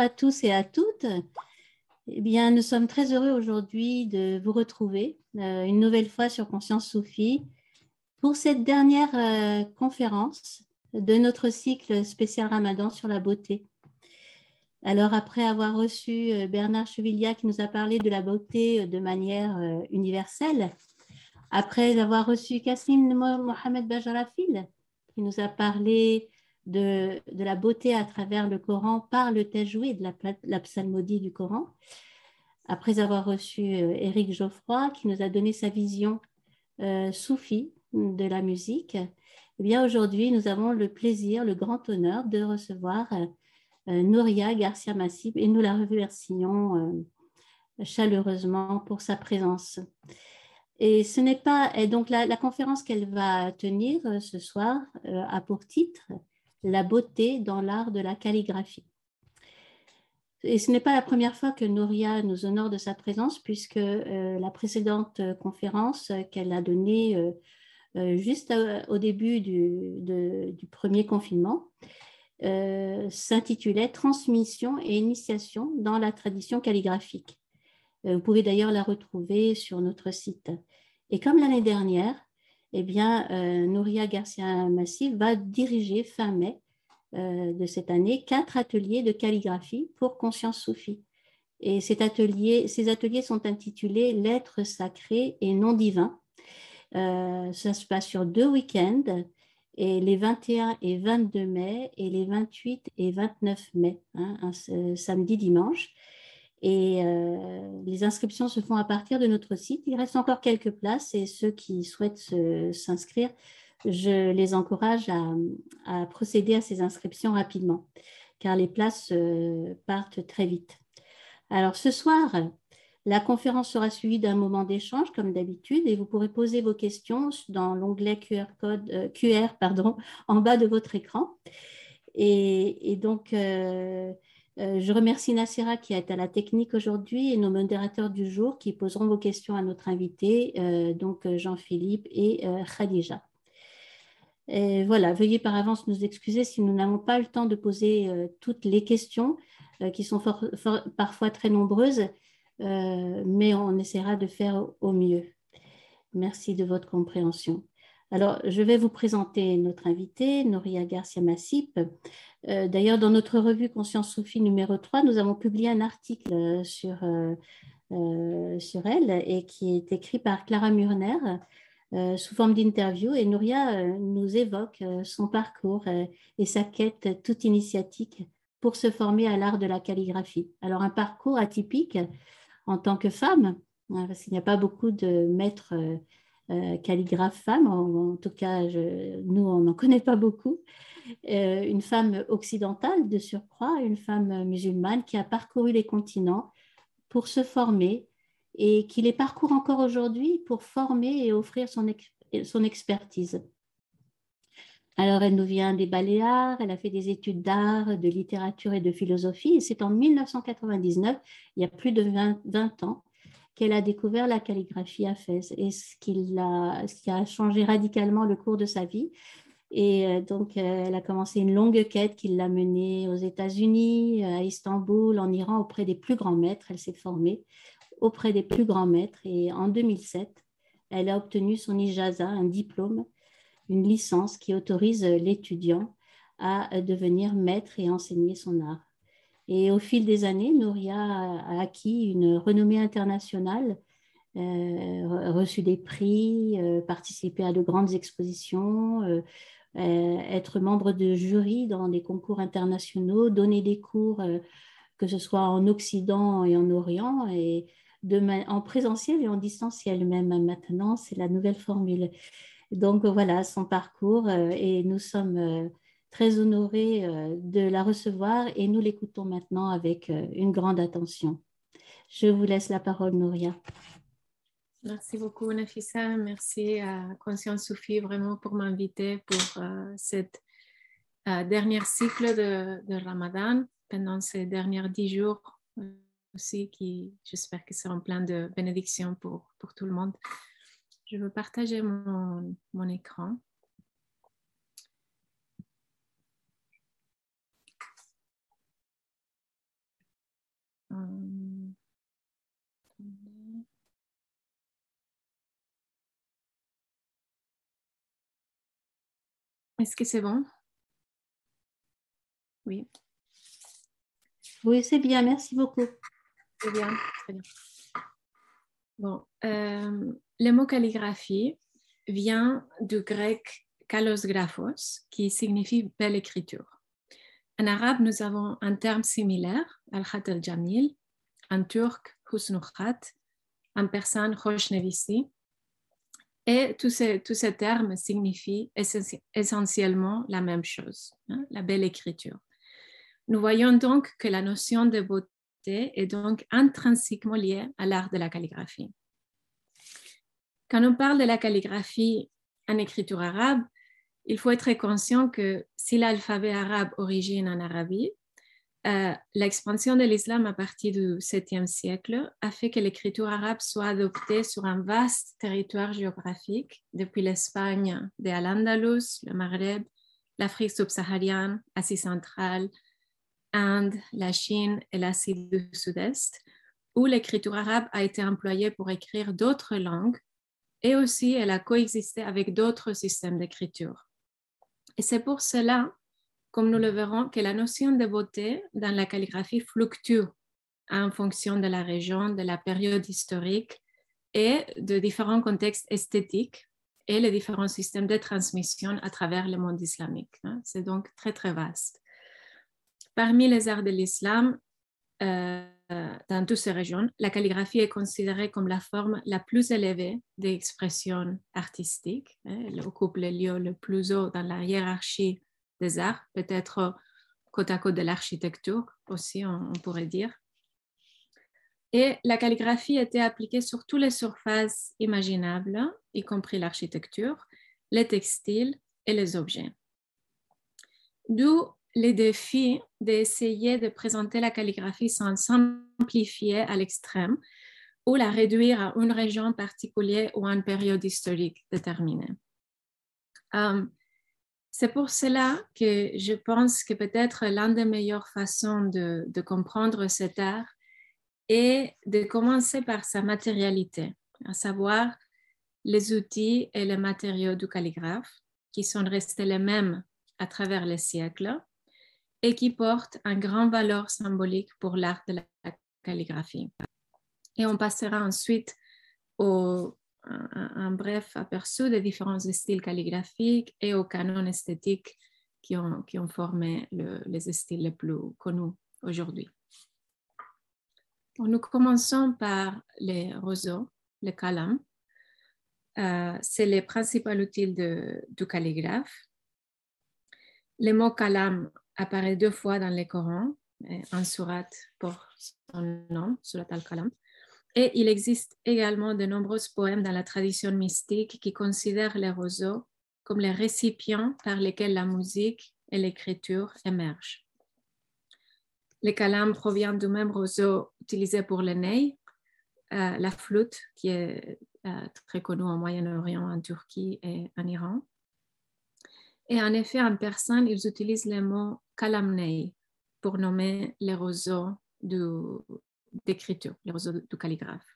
à tous et à toutes. Eh bien, nous sommes très heureux aujourd'hui de vous retrouver euh, une nouvelle fois sur Conscience Soufie pour cette dernière euh, conférence de notre cycle spécial Ramadan sur la beauté. Alors, après avoir reçu euh, Bernard Chevillia qui nous a parlé de la beauté de manière universelle, après avoir reçu Kassim Mohamed Bajarafil qui nous a parlé de, la beauté à travers le Coran par le tajwid, la, la psalmodie du Coran. Après avoir reçu euh, Éric Geoffroy, qui nous a donné sa vision euh, soufie de la musique, eh bien aujourd'hui, nous avons le plaisir, le grand honneur de recevoir euh, Nouria Garcia Massib et nous la remercions chaleureusement pour sa présence. Et ce n'est pas et donc la, la conférence qu'elle va tenir ce soir a pour titre la beauté dans l'art de la calligraphie. Et ce n'est pas la première fois que Nouria nous honore de sa présence, puisque euh, la précédente conférence qu'elle a donnée euh, euh, juste au début du premier confinement s'intitulait Transmission et initiation dans la tradition calligraphique. vous pouvez d'ailleurs la retrouver sur notre site. Et comme l'année dernière, eh bien, euh, Nouria Garcia Massif va diriger fin mai euh, de cette année quatre ateliers de calligraphie pour Conscience Soufie. Et ces ateliers, sont intitulés Lettres sacrées et non divins. Euh, ça se passe sur deux week-ends, les 21 et 22 mai et les 28 et 29 mai, hein, samedi, dimanche. Et euh, les inscriptions se font à partir de notre site. Il reste encore quelques places et ceux qui souhaitent s'inscrire, je les encourage à, procéder à ces inscriptions rapidement, car les places euh, partent très vite. Alors ce soir, la conférence sera suivie d'un moment d'échange, comme d'habitude, et vous pourrez poser vos questions dans l'onglet QR, code, euh, QR pardon, en bas de votre écran. Et, donc, je remercie Nassira qui est à la technique aujourd'hui et nos modérateurs du jour qui poseront vos questions à notre invité, euh, donc euh, Jean-Philippe et Khadija. voilà, veuillez par avance nous excuser si nous n'avons pas le temps de poser toutes les questions qui sont parfois très nombreuses, mais on essaiera de faire au mieux. Merci de votre compréhension. Alors, je vais vous présenter notre invité, Noria Garcia Massip. Euh, d'ailleurs, dans notre revue Conscience Sophie numéro 3, nous avons publié un article euh, sur, euh, sur elle et qui est écrit par Clara Murner sous forme d'interview. Et Nouria nous évoque son parcours et sa quête toute initiatique pour se former à l'art de la calligraphie. Alors, un parcours atypique en tant que femme, hein, parce qu'il n'y a pas beaucoup de maîtres calligraphes femmes, en, tout cas, nous, on n'en connaît pas beaucoup. Euh, une femme occidentale de surcroît, une femme musulmane qui a parcouru les continents pour se former et qui les parcourt encore aujourd'hui pour former et offrir son, expertise. Alors, elle nous vient des Baléares, elle a fait des études d'art, de littérature et de philosophie, et c'est en 1999, il y a plus de 20, ans, qu'elle a découvert la calligraphie à Fès. Et ce qui a changé radicalement le cours de sa vie, et euh, donc, euh, elle a commencé une longue quête qui l'a menée aux États-Unis, à Istanbul, en Iran, auprès des plus grands maîtres. Elle s'est formée auprès des plus grands maîtres. Et en 2007, elle a obtenu son ijaza, un diplôme, une licence qui autorise l'étudiant à devenir maître et enseigner son art. Et au fil des années, Nouria a acquis une renommée internationale, euh, reçu des prix, participé à de grandes expositions, euh, être membre de jury dans des concours internationaux, donner des cours, euh, que ce soit en Occident et en Orient, et en présentiel et en distanciel même maintenant, c'est la nouvelle formule. Donc voilà son parcours euh, et nous sommes très honorés de la recevoir et nous l'écoutons maintenant avec une grande attention. Je vous laisse la parole, Nouria. Merci beaucoup, Nafisa. Merci à Conscience Soufie vraiment pour m'inviter pour euh, cette euh, dernière cycle de, Ramadan pendant ces derniers dix jours euh, aussi qui, j'espère, qu'ils seront pleins de bénédictions pour, pour tout le monde. Je veux partager mon, mon écran. Est-ce que c'est bon? Oui. Oui, c'est bien, merci beaucoup. C'est bien, très bien. Bon, euh, le mot calligraphie vient du grec kalos graphos, qui signifie belle écriture. En arabe, nous avons un terme similaire, al-khat al-jamil, en turc, husnukhat, en persan, nevisi. Et tous ces, termes signifient essentiellement la même chose, hein, la belle écriture. Nous voyons donc que la notion de beauté est donc intrinsèquement liée à l'art de la calligraphie. Quand on parle de la calligraphie en écriture arabe, il faut être conscient que si l'alphabet arabe origine en Arabie, euh, l'expansion de l'islam à partir du 7e siècle a fait que l'écriture arabe soit adoptée sur un vaste territoire géographique, depuis l'Espagne de Al-Andalus, le Maghreb, l'Afrique subsaharienne, l'Asie centrale, Inde, la Chine et l'Asie du Sud-Est, où l'écriture arabe a été employée pour écrire d'autres langues et aussi elle a coexisté avec d'autres systèmes d'écriture. Et c'est pour cela comme nous le verrons, que la notion de beauté dans la calligraphie fluctue en fonction de la région, de la période historique et de différents contextes esthétiques et les différents systèmes de transmission à travers le monde islamique. Hein. C'est donc très, très vaste. Parmi les arts de l'islam, euh, dans toutes ces régions, la calligraphie est considérée comme la forme la plus élevée d'expression artistique. Hein. Elle occupe le lieu le plus haut dans la hiérarchie des arts, peut-être côte à côte de l'architecture aussi, on, pourrait dire. Et la calligraphie était appliquée sur toutes les surfaces imaginables, y compris l'architecture, les textiles et les objets. D'où les défis d'essayer de présenter la calligraphie sans simplifier à l'extrême ou la réduire à une région particulière ou à une période historique déterminée. Euh, c'est pour cela que je pense que peut-être l'une des meilleures façons de, comprendre cet art est de commencer par sa matérialité, à savoir les outils et les matériaux du calligraphe qui sont restés les mêmes à travers les siècles et qui portent une grande valeur symbolique pour l'art de la calligraphie. Et on passera ensuite au, un, bref aperçu des différents styles calligraphiques et aux canons esthétiques qui ont, qui ont formé les styles les plus connus aujourd'hui. Nous commençons par les roseaux, les calams. Euh, c'est le principal outil du calligraphe. Le mot kalam apparaît deux fois dans le Coran, en surat pour son nom, surat al-kalam. Et il existe également de nombreux poèmes dans la tradition mystique qui considèrent les roseaux comme les récipients par lesquels la musique et l'écriture émergent. Le kalam provient du même roseau utilisé pour le ney, euh, la flûte qui est euh, très connue au Moyen-Orient, en Turquie et en Iran. Et en effet, en personne, ils utilisent le mot kalamnei pour nommer les roseaux du, d'écriture, les roseaux du calligraphe.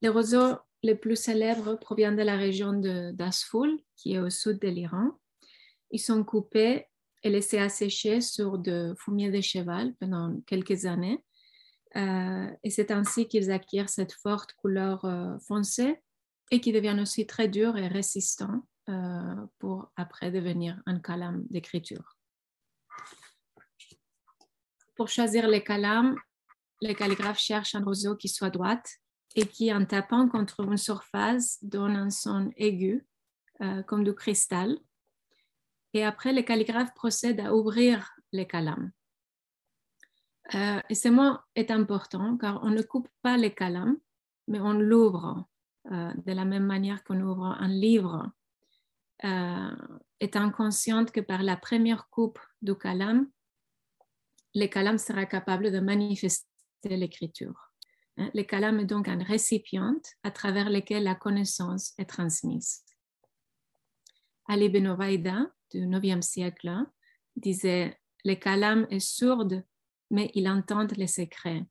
Les roseaux les plus célèbres proviennent de la région d'Asfoul, qui est au sud de l'Iran. Ils sont coupés et laissés assécher sur de fumier de cheval pendant quelques années. Euh, et c'est ainsi qu'ils acquièrent cette forte couleur euh, foncée et qui deviennent aussi très durs et résistants euh, pour après devenir un calame d'écriture. Pour choisir les calames, le calligraphe cherche un roseau qui soit droite et qui, en tapant contre une surface, donne un son aigu, euh, comme du cristal. Et après, le calligraphe procède à ouvrir les calames. Euh, et ce mot est important car on ne coupe pas les calames, mais on l'ouvre euh, de la même manière qu'on ouvre un livre, étant consciente que par la première coupe du calame, le calame sera capable de manifester l'écriture. Hein, le kalam est donc un récipient à travers lequel la connaissance est transmise. Ali Ben Ovaïda, du 9e siècle, disait Le kalam est sourd, mais il entend les secrets.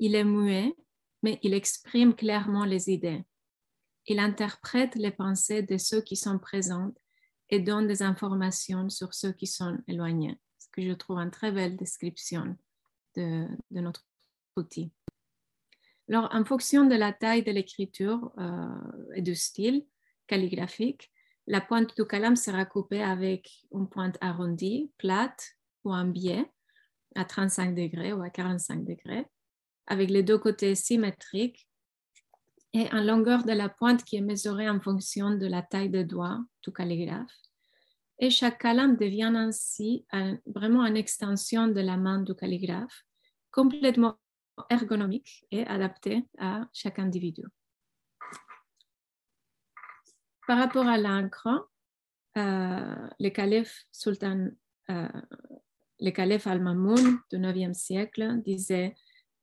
Il est muet, mais il exprime clairement les idées. Il interprète les pensées de ceux qui sont présents et donne des informations sur ceux qui sont éloignés, ce que je trouve une très belle description de, notre outil. Alors, en fonction de la taille de l'écriture euh, et du style calligraphique, la pointe du calame sera coupée avec une pointe arrondie, plate ou en biais à 35 degrés ou à 45 degrés, avec les deux côtés symétriques et en longueur de la pointe qui est mesurée en fonction de la taille de doigt du calligraphe. Et chaque calame devient ainsi vraiment une extension de la main du calligraphe, complètement ergonomique et adapté à chaque individu. Par rapport à l'encre, euh, le calife sultan, euh, le calife al-Mamoun du 9e siècle disait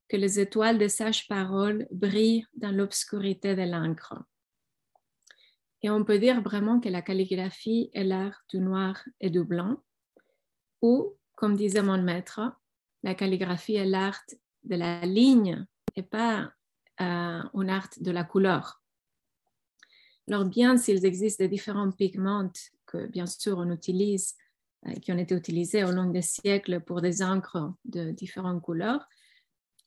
que les étoiles des sages paroles brillent dans l'obscurité de l'encre. Et on peut dire vraiment que la calligraphie est l'art du noir et du blanc, ou, comme disait mon maître, la calligraphie est l'art de la ligne et pas euh, un art de la couleur. Alors bien s'il existe différents pigments que bien sûr on utilise, euh, qui ont été utilisés au long des siècles pour des encres de différentes couleurs,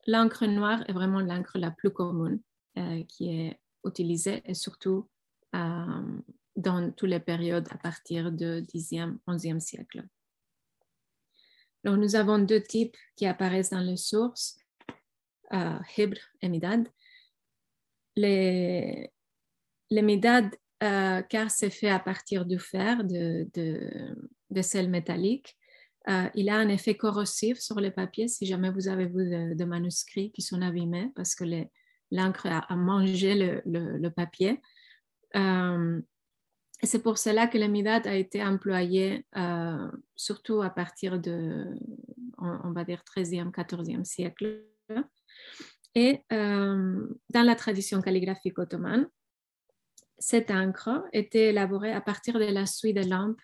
l'encre noire est vraiment l'encre la plus commune euh, qui est utilisée et surtout dans toutes les périodes à partir du 10e, 11e siècle. Alors, nous avons deux types qui apparaissent dans les sources, euh, Hibr et Midad. Les, euh, car c'est fait à partir du fer, de, de, de sel métallique, euh, il a un effet corrosif sur le papier si jamais vous avez vu des manuscrits qui sont abîmés parce que l'encre a, mangé le, papier. Euh, c'est pour cela que l'amidate a été employé surtout à partir de, on, va dire, 13e, 14e siècle. Et dans la tradition calligraphique ottomane, cette encre était élaborée à partir de la suie de lampes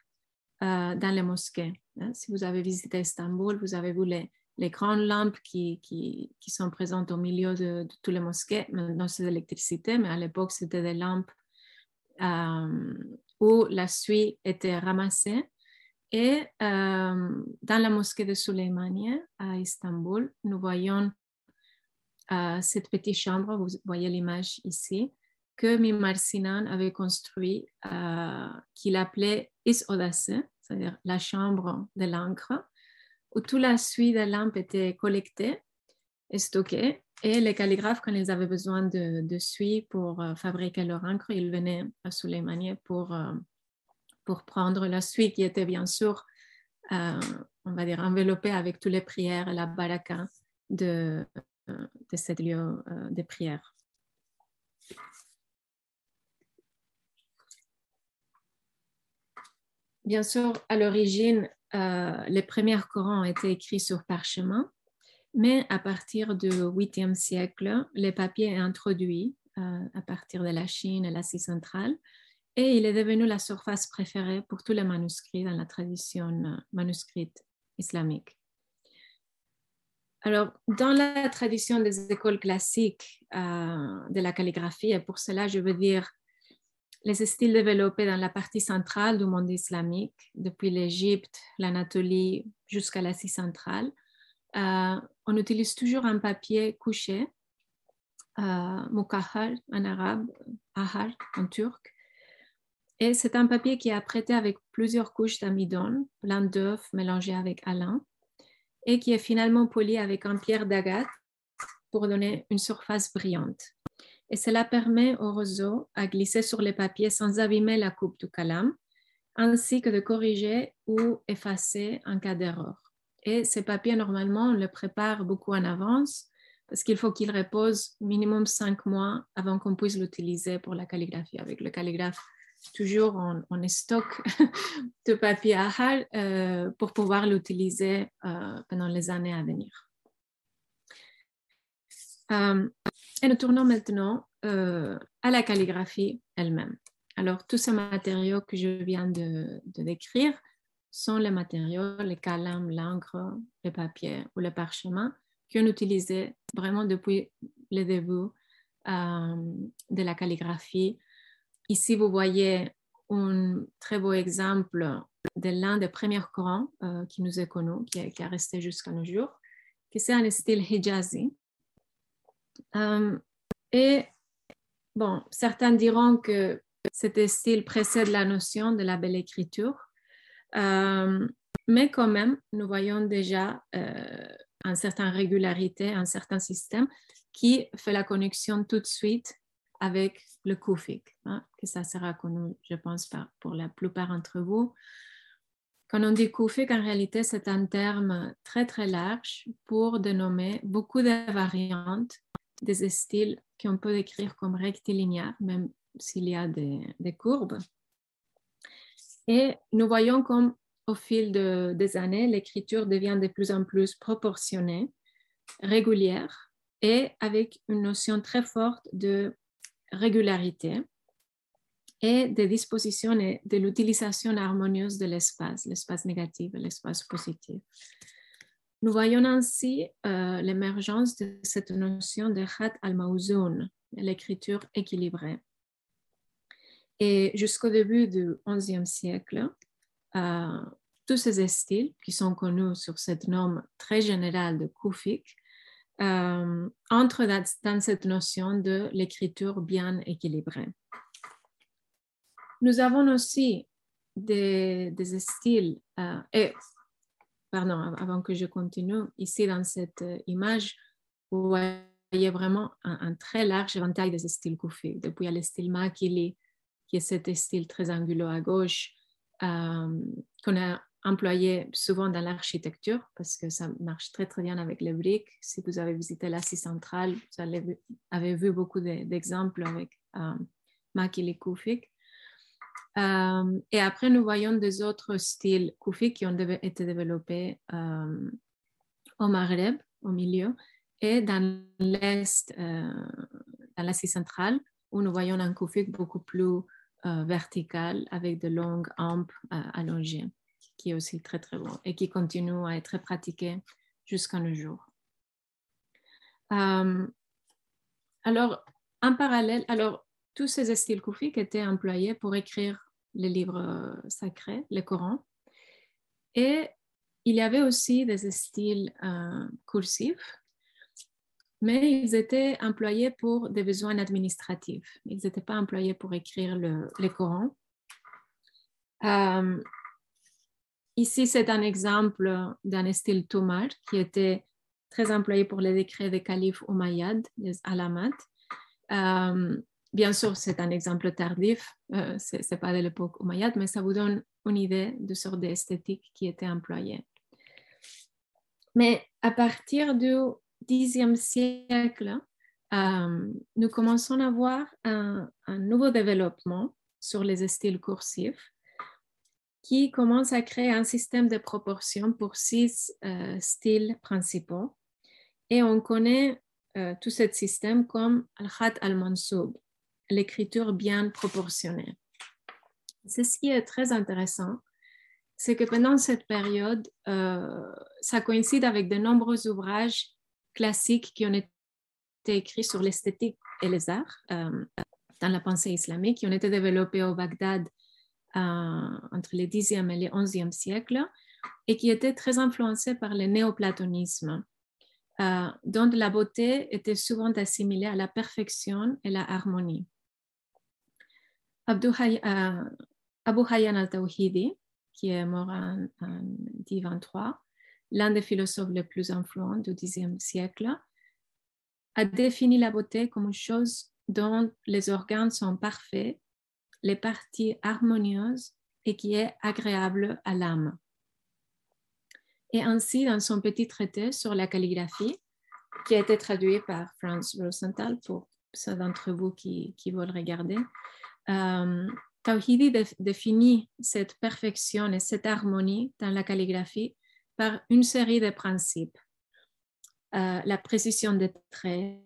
dans les mosquées. Hein. Si vous avez visité Istanbul, vous avez vu les, grandes lampes qui, sont présentes au milieu de, de tous les mosquées. Maintenant, c'est de l'électricité, mais à l'époque, c'était des lampes euh, où la suie était ramassée. Et euh, dans la mosquée de Suleymaniye à Istanbul, nous voyons euh, cette petite chambre, vous voyez l'image ici, que Mimar Sinan avait construit, qu'il appelait Is c'est-à-dire la chambre de l'encre, où toute la suite de lampes était collectée et stockée. Et les calligraphes, quand ils avaient besoin de, suie pour euh, fabriquer leur encre, ils venaient à Soleimani pour, euh, pour prendre la suie qui était bien sûr, euh, on va dire, enveloppée avec toutes les prières et la baraka de, de ce lieu de prière. Bien sûr, à l'origine, euh, les premiers Corans ont été écrits sur parchemin, mais à partir du 8e siècle, les papiers sont introduits euh, à partir de la Chine et l'Asie centrale, et il est devenu la surface préférée pour tous les manuscrits dans la tradition euh, manuscrite islamique. Alors, dans la tradition des écoles classiques de la calligraphie, et pour cela, je veux dire les styles développés dans la partie centrale du monde islamique, depuis l'Égypte, l'Anatolie jusqu'à l'Asie centrale, euh, on utilise toujours un papier couché, euh, mukahar en arabe, ahar en turc. Et c'est un papier qui est apprêté avec plusieurs couches d'amidon, plein d'œufs mélangés avec alun, et qui est finalement poli avec un pierre d'agate pour donner une surface brillante et cela permet au roseau à glisser sur les papiers sans abîmer la coupe du calame, ainsi que de corriger ou effacer en cas d'erreur. Et ces papiers, normalement, on les prépare beaucoup en avance parce qu'il faut qu'ils reposent minimum cinq mois avant qu'on puisse l'utiliser pour la calligraphie. Avec le calligraphe, toujours on, on stocke de papier à euh, pour pouvoir l'utiliser euh, pendant les années à venir. Euh, et nous tournons maintenant à la calligraphie elle-même. Alors, tous ces matériaux que je viens de, décrire sont les matériaux, les calames, l'encre, le papier ou le parchemin qu'on utilisait vraiment depuis le début de la calligraphie. Ici, vous voyez un très beau exemple de l'un des premiers Corans euh, qui nous est connu, qui, a resté jusqu'à nos jours, qui c'est un style hijazi. Euh, et bon, certains diront que cet style précède la notion de la belle écriture, euh, mais quand même, nous voyons déjà une certaine régularité, un certain système qui fait la connexion tout de suite avec le koufik, hein, que ça sera connu, je pense, pour la plupart d'entre vous. Quand on dit koufik, en réalité, c'est un terme très, très large pour dénommer beaucoup de variantes des styles qu'on peut décrire comme rectilinéaires, même s'il y a des, courbes. Et nous voyons comme au fil des années, l'écriture devient de plus en plus proportionnée, régulière et avec une notion très forte de régularité et des dispositions et de l'utilisation harmonieuse de l'espace, l'espace négatif et l'espace positif. Nous voyons ainsi euh, l'émergence de cette notion de khat al-mawzoun, l'écriture équilibrée. Et jusqu'au début du XIe siècle, euh, tous ces styles qui sont connus sur cette norme très générale de Koufik euh, entrent dans, cette notion de l'écriture bien équilibrée. Nous avons aussi des, styles, euh, et pardon, avant que je continue, ici dans cette image, vous voyez vraiment un, très large éventail des styles Koufik, depuis le style Makili, qui est cet style très anguleux à gauche, euh, qu'on a employé souvent dans l'architecture parce que ça marche très très bien avec les briques. Si vous avez visité l'Asie centrale, vous avez vu beaucoup d'exemples avec euh, Makili Koufik. Euh, et après, nous voyons des autres styles Koufik qui ont été développés euh, au Maghreb, au milieu, et dans l'Est, euh, dans l'Asie centrale, où nous voyons un Koufik beaucoup plus vertical avec de longues hampes allongées qui est aussi très très bon et qui continue à être pratiqué jusqu'à nos jours. Euh, alors, en parallèle, alors, tous ces styles koufiques étaient employés pour écrire les livres sacrés, le Coran. Et il y avait aussi des styles euh, cursifs, mais ils étaient employés pour des besoins administratifs. Ils n'étaient pas employés pour écrire le, le Coran. Euh, Ici, c'est un exemple d'un style Tomar qui était très employé pour les décrets des califes Umayyad, les Alamat. Euh, bien sûr, c'est un exemple tardif, euh, ce n'est pas de l'époque Umayyad, mais ça vous donne une idée de sorte d'esthétique qui était employée. Mais à partir du Xe siècle, euh, nous commençons à voir un, un, nouveau développement sur les styles cursifs qui commence à créer un système de proportions pour six euh, styles principaux. Et on connaît euh, tout ce système comme al-khat al-mansoub, l'écriture bien proportionnée. Ce qui est très intéressant, c'est que pendant cette période, euh, ça coïncide avec de nombreux ouvrages classiques qui ont été écrits sur l'esthétique et les arts dans la pensée islamique, qui ont été développés au Bagdad entre le 10e et le 11e siècle et qui était très influencé par le néoplatonisme, euh, dont la beauté était souvent assimilée à la perfection et la harmonie. Abu Hayyan al-Tawhidi, qui est mort en, 1023, l'un des philosophes les plus influents du Xe siècle, a défini la beauté comme une chose dont les organes sont parfaits les parties harmonieuses et qui est agréable à l'âme. Et ainsi, dans son petit traité sur la calligraphie, qui a été traduit par Franz Rosenthal pour ceux d'entre vous qui, veulent regarder, euh, Tawhidi définit cette perfection et cette harmonie dans la calligraphie par une série de principes. Euh, la précision des traits,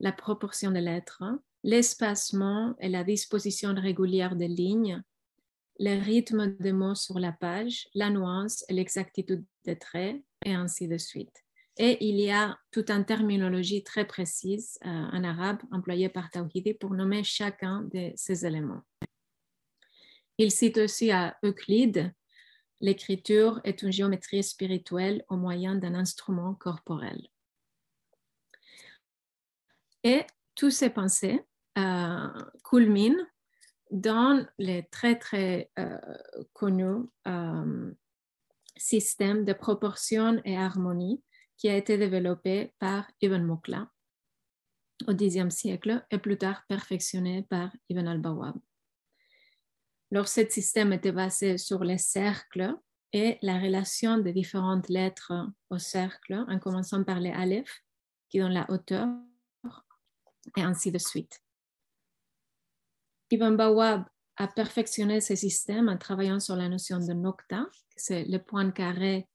la proportion des lettres, l'espacement et la disposition régulière des lignes, le rythme des mots sur la page, la nuance et l'exactitude des traits, et ainsi de suite. Et il y a toute une terminologie très précise euh, en arabe employée par Tawhidi pour nommer chacun de ces éléments. Il cite aussi à Euclide, l'écriture est une géométrie spirituelle au moyen d'un instrument corporel. Et toutes ces pensées euh, culminent dans les très très euh, connus euh, système de proportion et harmonie qui a été développé par Ibn Mukla au Xe siècle et plus tard perfectionné par Ibn al-Bawab. Alors, ce système était basé sur les cercles et la relation des différentes lettres au cercle, en commençant par les aleph, qui donnent la hauteur, et ainsi de suite. Ibn Bawab a perfectionné ce système en travaillant sur la notion de nocta, c'est le point carré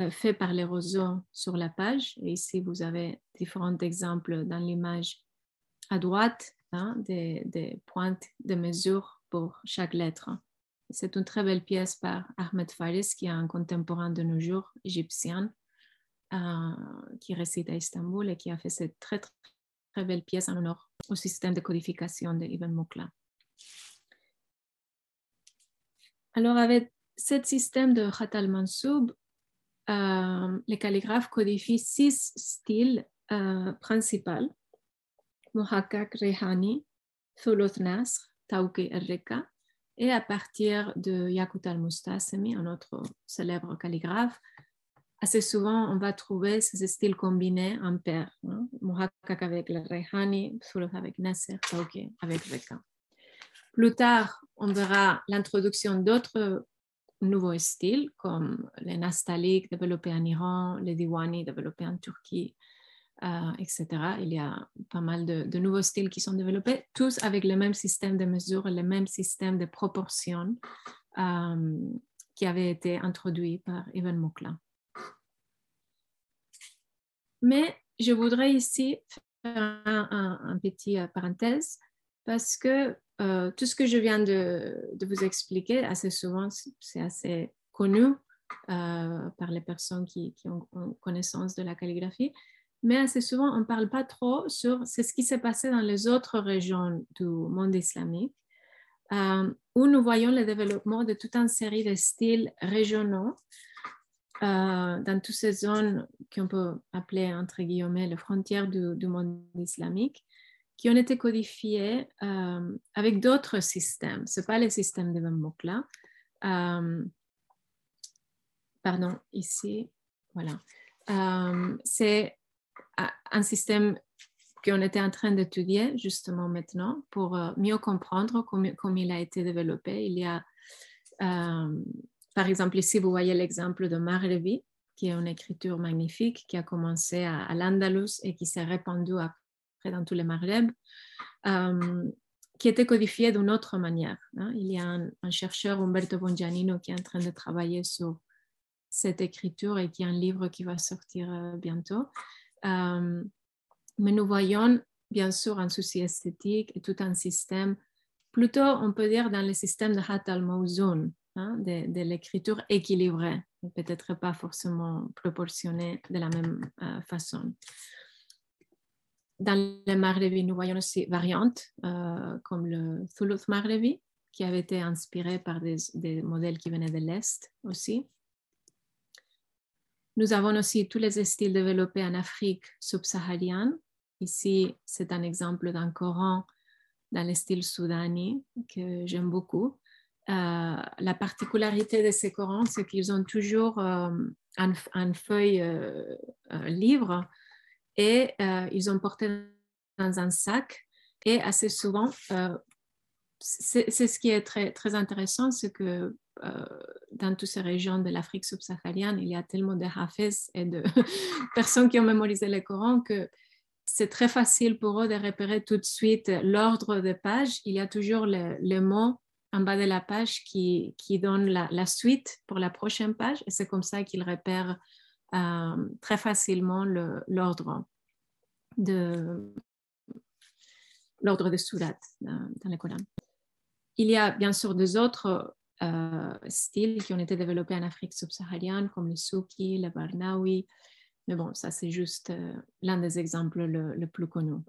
euh, fait par les roseaux sur la page. Et ici, vous avez différents exemples dans l'image à droite hein, des, des, pointes de mesure pour chaque lettre. C'est une très belle pièce par Ahmed Faris, qui est un contemporain de nos jours égyptien, euh, qui réside à Istanbul et qui a fait cette très, très, très belle pièce en honneur au système de codification de Ibn Alors, avec ce système de Khat al-Mansoub, euh, les calligraphes codifient six styles euh, principaux Muhakkak Rehani, Thuluth Nasr, Tawqi al-Reka, et à partir de Yakut al-Mustasemi, un autre célèbre calligraphe, assez souvent on va trouver ces styles combinés en paire. Hein? avec le Rehani, Thuluth avec Nasr, Tawqi avec Reka. Plus tard, on verra l'introduction d'autres nouveaux styles comme les nastaliques développés en Iran, les diwani développés en Turquie, euh, etc. Il y a pas mal de, nouveaux styles qui sont développés, tous avec le même système de mesure, le même système de proportion euh, qui avait été introduit par Ibn Mukla. Mais je voudrais ici faire un, un petit euh, parenthèse parce que euh, tout ce que je viens de, vous expliquer, assez souvent, c'est assez connu euh, par les personnes qui, ont, connaissance de la calligraphie, mais assez souvent, on ne parle pas trop sur ce qui s'est passé dans les autres régions du monde islamique, euh, où nous voyons le développement de toute une série de styles régionaux dans toutes ces zones qu'on peut appeler, entre guillemets, les frontières du, du monde islamique qui ont été codifiés euh, avec d'autres systèmes. Ce n'est pas le système de Mokla. Euh, pardon, ici, voilà. Euh, c'est un système qu'on était en train d'étudier justement maintenant pour mieux comprendre comment, il a été développé. Il y a, par exemple, ici, vous voyez l'exemple de Marlevi, qui est une écriture magnifique qui a commencé à, à l'Andalus et qui s'est répandue à dans tous les Maghreb, euh, qui était codifié d'une autre manière. Hein. Il y a un, chercheur, Umberto Bongianino, qui est en train de travailler sur cette écriture et qui a un livre qui va sortir euh, bientôt. Euh, mais nous voyons bien sûr un souci esthétique et tout un système, plutôt on peut dire dans le système de Hat al-Mawzoun, hein, de, l'écriture équilibrée, peut-être pas forcément proportionnée de la même façon dans le Maghrebi, nous voyons aussi variantes euh, comme le Thuluth Maghrebi, qui avait été inspiré par des, modèles qui venaient de l'Est aussi. Nous avons aussi tous les styles développés en Afrique subsaharienne. Ici, c'est un exemple d'un Coran dans le style soudani que j'aime beaucoup. Euh, la particularité de ces Corans, c'est qu'ils ont toujours euh, un, feuille livre et euh, ils ont porté dans un sac. Et assez souvent, euh, c'est ce qui est très, très intéressant, c'est que euh, dans toutes ces régions de l'Afrique subsaharienne, il y a tellement de hafez et de personnes qui ont mémorisé le Coran que c'est très facile pour eux de repérer tout de suite l'ordre des pages. Il y a toujours le, mot en bas de la page qui, qui donne la, la, suite pour la prochaine page et c'est comme ça qu'ils repèrent euh, très facilement l'ordre de l'ordre de surat dans, dans le Coran. Il y a bien sûr des autres euh, styles qui ont été développés en Afrique subsaharienne, comme le Souki, le Barnawi, mais bon, ça c'est juste euh, l'un des exemples le, plus connus.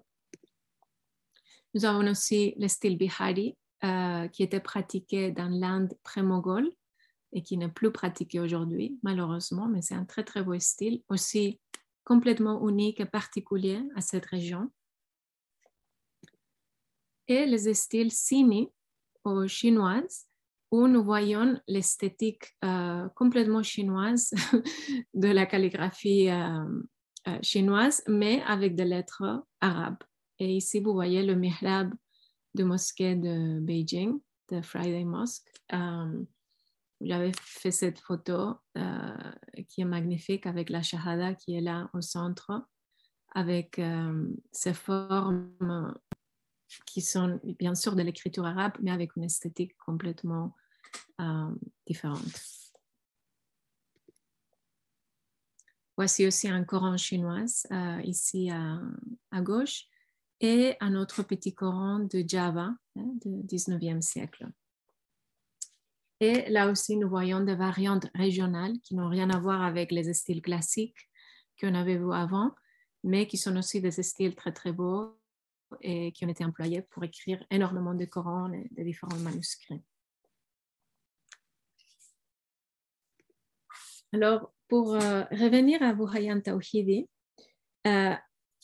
Nous avons aussi le style Bihari, qui était pratiqué dans l'Inde pré-moghole et qui n'est plus pratiqué aujourd'hui, malheureusement, mais c'est un très très beau style, aussi complètement unique et particulier à cette région. Et les styles Sini, ou chinoises, où nous voyons l'esthétique euh, complètement chinoise de la calligraphie euh, euh, chinoise, mais avec des lettres arabes. Et ici, vous voyez le mihrab de mosquée de Beijing, de Friday Mosque. J'avais fait cette photo qui est magnifique avec la shahada qui est là au centre, avec ces formes qui sont bien sûr de l'écriture arabe, mais avec une esthétique complètement euh, différente. Voici aussi un Coran chinois euh, ici à, à, gauche et un autre petit Coran de Java hein, du 19e siècle. Et là aussi, nous voyons des variantes régionales qui n'ont rien à voir avec les styles classiques qu'on avait vus avant, mais qui sont aussi des styles très très beaux et qui ont été employés pour écrire énormément de Corans et de différents manuscrits. Alors, pour euh, revenir à Buhayan Tawhidi, euh,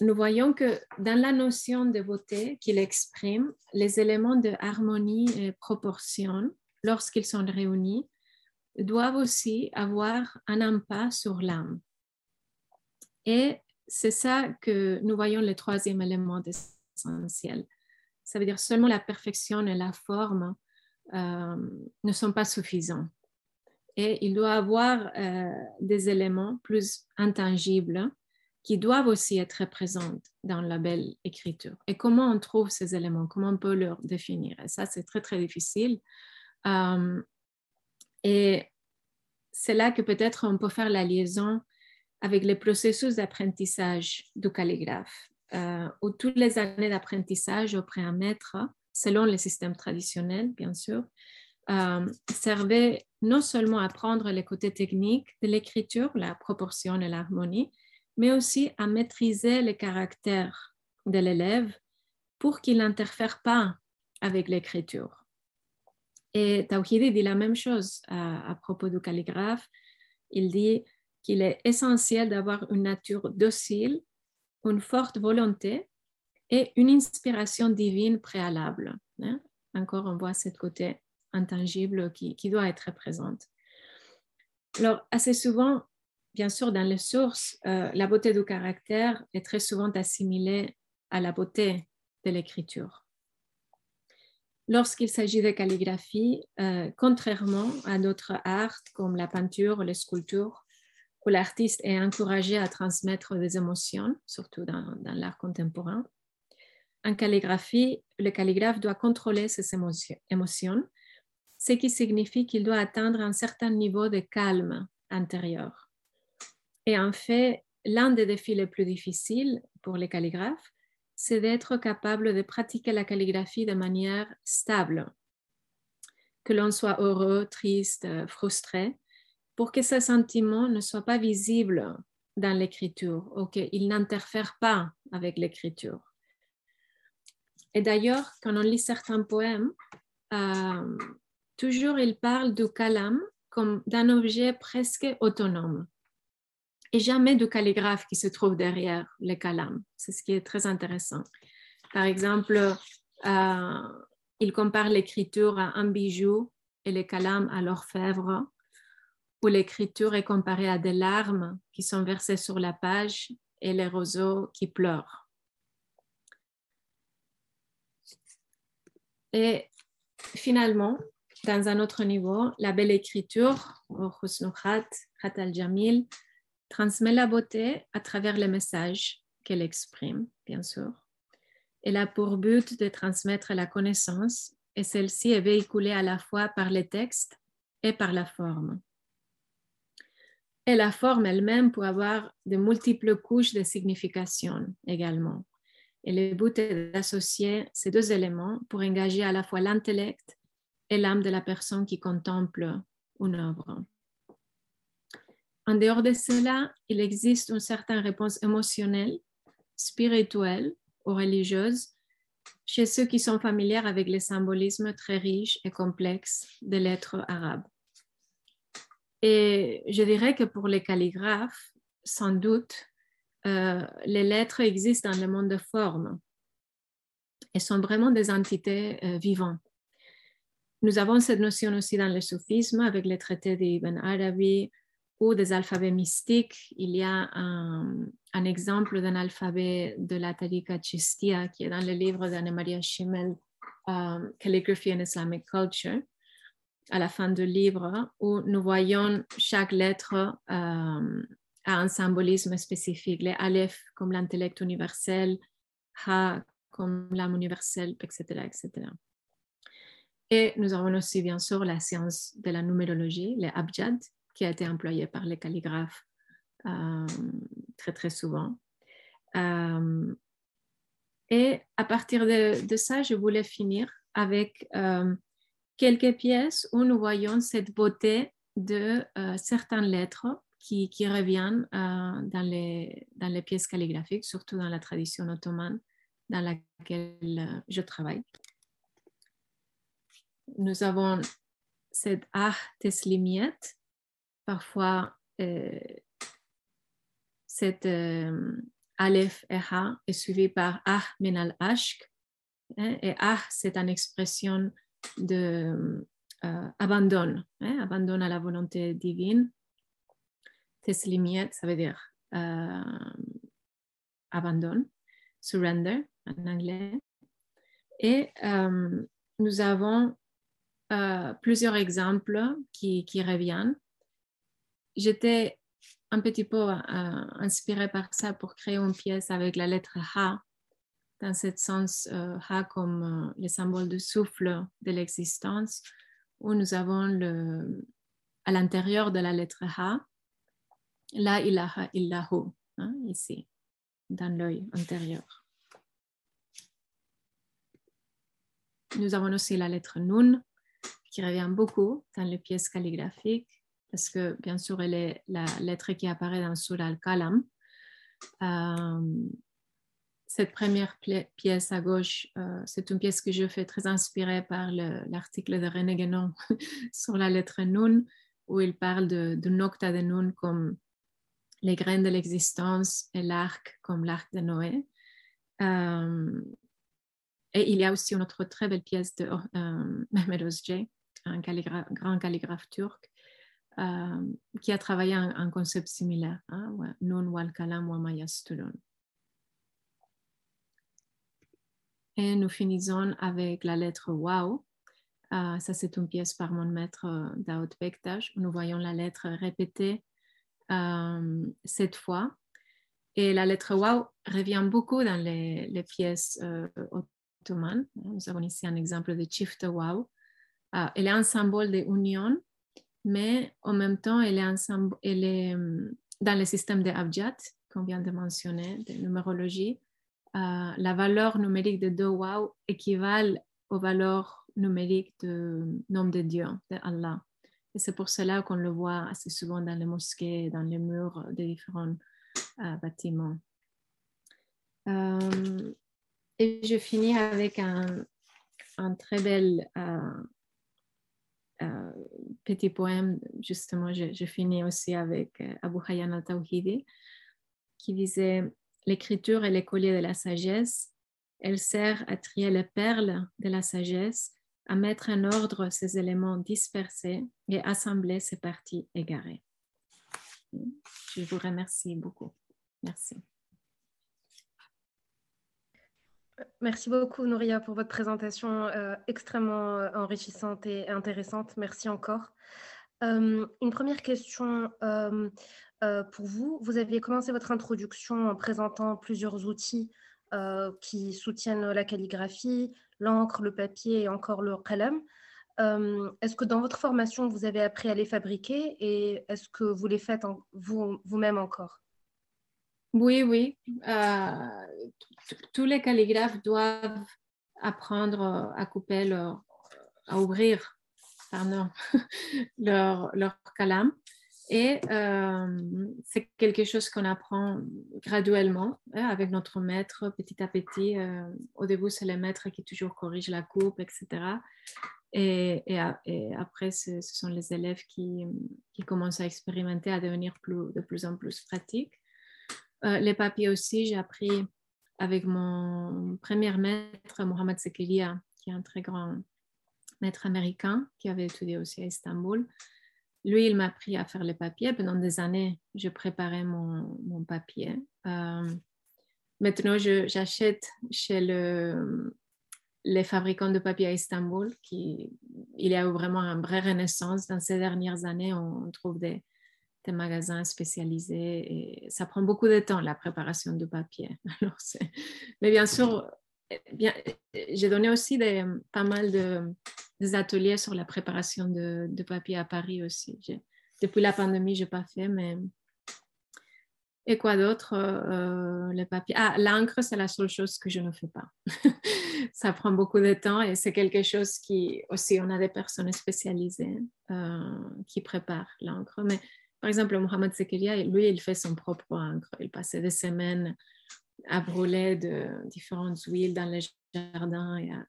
nous voyons que dans la notion de beauté qu'il exprime, les éléments de harmonie et proportion, lorsqu'ils sont réunis, doivent aussi avoir un impact sur l'âme. Et c'est ça que nous voyons le troisième élément essentiel. Ça veut dire seulement la perfection et la forme euh, ne sont pas suffisants et il doit avoir euh, des éléments plus intangibles qui doivent aussi être présents dans la belle écriture. Et comment on trouve ces éléments, comment on peut leur définir? Et ça, c'est très, très difficile. Euh, et c'est là que peut-être on peut faire la liaison avec le processus d'apprentissage du calligraphe, euh, où toutes les années d'apprentissage auprès un maître, selon le système traditionnel, bien sûr, euh, servait non seulement à apprendre les côtés techniques de l'écriture, la proportion et l'harmonie, mais aussi à maîtriser le caractère de l'élève pour qu'il n'interfère pas avec l'écriture. Et Tawhidi dit la même chose à, propos du calligraphe. Il dit qu'il est essentiel d'avoir une nature docile, une forte volonté et une inspiration divine préalable. Hein. Encore, on voit ce côté intangible qui, doit être présente. Alors, assez souvent, bien sûr, dans les sources, euh, la beauté du caractère est très souvent assimilée à la beauté de l'écriture. Lorsqu'il s'agit de calligraphie, euh, contrairement à d'autres arts comme la peinture ou la sculpture, où l'artiste est encouragé à transmettre des émotions, surtout dans, l'art contemporain, en calligraphie, le calligraphe doit contrôler ses émotions ce qui signifie qu'il doit atteindre un certain niveau de calme intérieur. Et en fait, l'un des défis les plus difficiles pour les calligraphes, c'est d'être capable de pratiquer la calligraphie de manière stable, que l'on soit heureux, triste, frustré, pour que ces sentiments ne soient pas visibles dans l'écriture ou qu'ils n'interfèrent pas avec l'écriture. Et d'ailleurs, quand on lit certains poèmes, euh, toujours il parle du kalam comme d'un objet presque autonome et jamais du calligraphe qui se trouve derrière le kalam. C'est ce qui est très intéressant. Par exemple, euh, il compare l'écriture à un bijou et le kalam à l'orfèvre, où l'écriture est comparée à des larmes qui sont versées sur la page et les roseaux qui pleurent. Et finalement, dans un autre niveau, la belle écriture, Khat al-Jamil, transmet la beauté à travers les messages qu'elle exprime, bien sûr. Elle a pour but de transmettre la connaissance et celle-ci est véhiculée à la fois par les textes et par la forme. Et la forme elle-même peut avoir de multiples couches de signification également. Et le but est d'associer ces deux éléments pour engager à la fois l'intellect et l'âme de la personne qui contemple une œuvre. En dehors de cela, il existe une certaine réponse émotionnelle, spirituelle ou religieuse chez ceux qui sont familiers avec les symbolismes très riches et complexes des lettres arabes. Et je dirais que pour les calligraphes, sans doute, euh, les lettres existent dans le monde de forme et sont vraiment des entités euh, vivantes. Nous avons cette notion aussi dans le soufisme avec les traités d'Ibn Arabi ou des alphabets mystiques. Il y a un, exemple d'un alphabet de la Tariqa Chistia qui est dans le livre d'Anne-Maria Schimmel, um, Calligraphy and Islamic Culture, à la fin du livre, où nous voyons chaque lettre um, a un symbolisme spécifique. Les Aleph comme l'intellect universel, Ha comme l'âme universelle, etc., etc. Et nous avons aussi, bien sûr, la science de la numérologie, les abjad, qui a été employé par les calligraphes euh, très, très souvent. Euh, et à partir de, ça, je voulais finir avec euh, quelques pièces où nous voyons cette beauté de certaines lettres qui, qui reviennent dans, les, dans les pièces calligraphiques, surtout dans la tradition ottomane dans laquelle je travaille. Nous avons cette Ah Teslimiet, parfois euh, cette euh, Aleph et Ha est suivi par Ah Menal Ashk. Hein, et Ah, c'est une expression de euh, abandon, hein, à la volonté divine. Teslimiet, ça veut dire abandon, surrender en anglais. Et nous avons plusieurs exemples qui reviennent j'étais un petit peu euh, inspirée par ça pour créer une pièce avec la lettre Ha, dans ce sens euh, comme euh, le symbole du souffle de l'existence, où nous avons à l'intérieur de la lettre Ha, La ilaha illahu, hein, ici, dans l'œil intérieur. Nous avons aussi la lettre Nun, qui revient beaucoup dans les pièces calligraphiques parce que bien sûr, elle est la lettre qui apparaît dans Surah Al-Kalam. Euh, cette première pièce à gauche, euh, c'est une pièce que je fais très inspirée par l'article de René Guénon sur la lettre Nun, où il parle de, de Nocta de Nun comme les graines de l'existence et l'arc comme l'arc de Noé. Euh, et il y a aussi une autre très belle pièce de Mehmed Ozjeh, un grand calligraphe turc, euh, qui a travaillé un, concept similaire, hein, Nun wal kalam wa Et nous finissons avec la lettre Wow. Euh, ça, c'est une pièce par mon maître euh, Daoud Bektash. Nous voyons la lettre répétée cette fois. Et la lettre Wow revient beaucoup dans les, pièces ottomanes. Nous avons ici un exemple de Chift Wow. elle est un symbole d'union mais en même temps, elle est, hum, dans le système de Abjad, qu'on vient de mentionner, de numérologie. Euh, la valeur numérique de deux wow équivalent aux valeurs numériques du nom de Dieu, de Allah. Et c'est pour cela qu'on le voit assez souvent dans les mosquées, dans les murs des différents euh, bâtiments. Euh, et je finis avec un, un très bel euh, petit poème, justement, je, finis aussi avec euh, Abu Hayyan al-Tawhidi, qui disait L'écriture est les collier de la sagesse. Elle sert à trier les perles de la sagesse, à mettre en ordre ces éléments dispersés et assembler ces parties égarées. Je vous remercie beaucoup. Merci. Merci beaucoup, Nouria, pour votre présentation euh, extrêmement euh, enrichissante et intéressante. Merci encore. Euh, une première question pour vous. Vous aviez commencé votre introduction en présentant plusieurs outils qui soutiennent la calligraphie, l'encre, le papier et encore le qalam. est-ce que dans votre formation, vous avez appris à les fabriquer et est-ce que vous les faites vous-même encore? Oui, oui. Euh, tous les calligraphes doivent apprendre à couper, à ouvrir pardon, leur, leur calame. Et euh, c'est quelque chose qu'on apprend graduellement hein, avec notre maître petit à petit. Euh, au début, c'est le maître qui toujours corrige la coupe, etc. Et, et, après, ce, sont les élèves qui, qui, commencent à expérimenter, à devenir de plus en plus pratiques. Euh, les papiers aussi, j'ai appris avec mon premier maître, Mohamed Sekilia, qui est un très grand maître américain qui avait étudié aussi à Istanbul. Lui, il m'a appris à faire les papiers. Pendant des années, je préparais mon, papier. Euh, maintenant, j'achète chez le, les fabricants de papier à Istanbul. Qui, il y a eu vraiment une vraie renaissance. Dans ces dernières années, on trouve des, des magasins spécialisés et ça prend beaucoup de temps, la préparation du papier. Mais bien sûr, bien, j'ai donné aussi pas mal de, des ateliers sur la préparation de, papier à Paris aussi. Depuis la pandémie, je n'ai pas fait, mais... Et quoi d'autre euh, Le papier. Ah, l'encre, c'est la seule chose que je ne fais pas. ça prend beaucoup de temps et c'est quelque chose qui aussi, on a des personnes spécialisées euh, qui préparent l'encre. Mais par exemple, Mohamed Sekelia, lui, il fait son propre encre. Il passait des semaines à brûler de différentes huiles dans les jardins et à,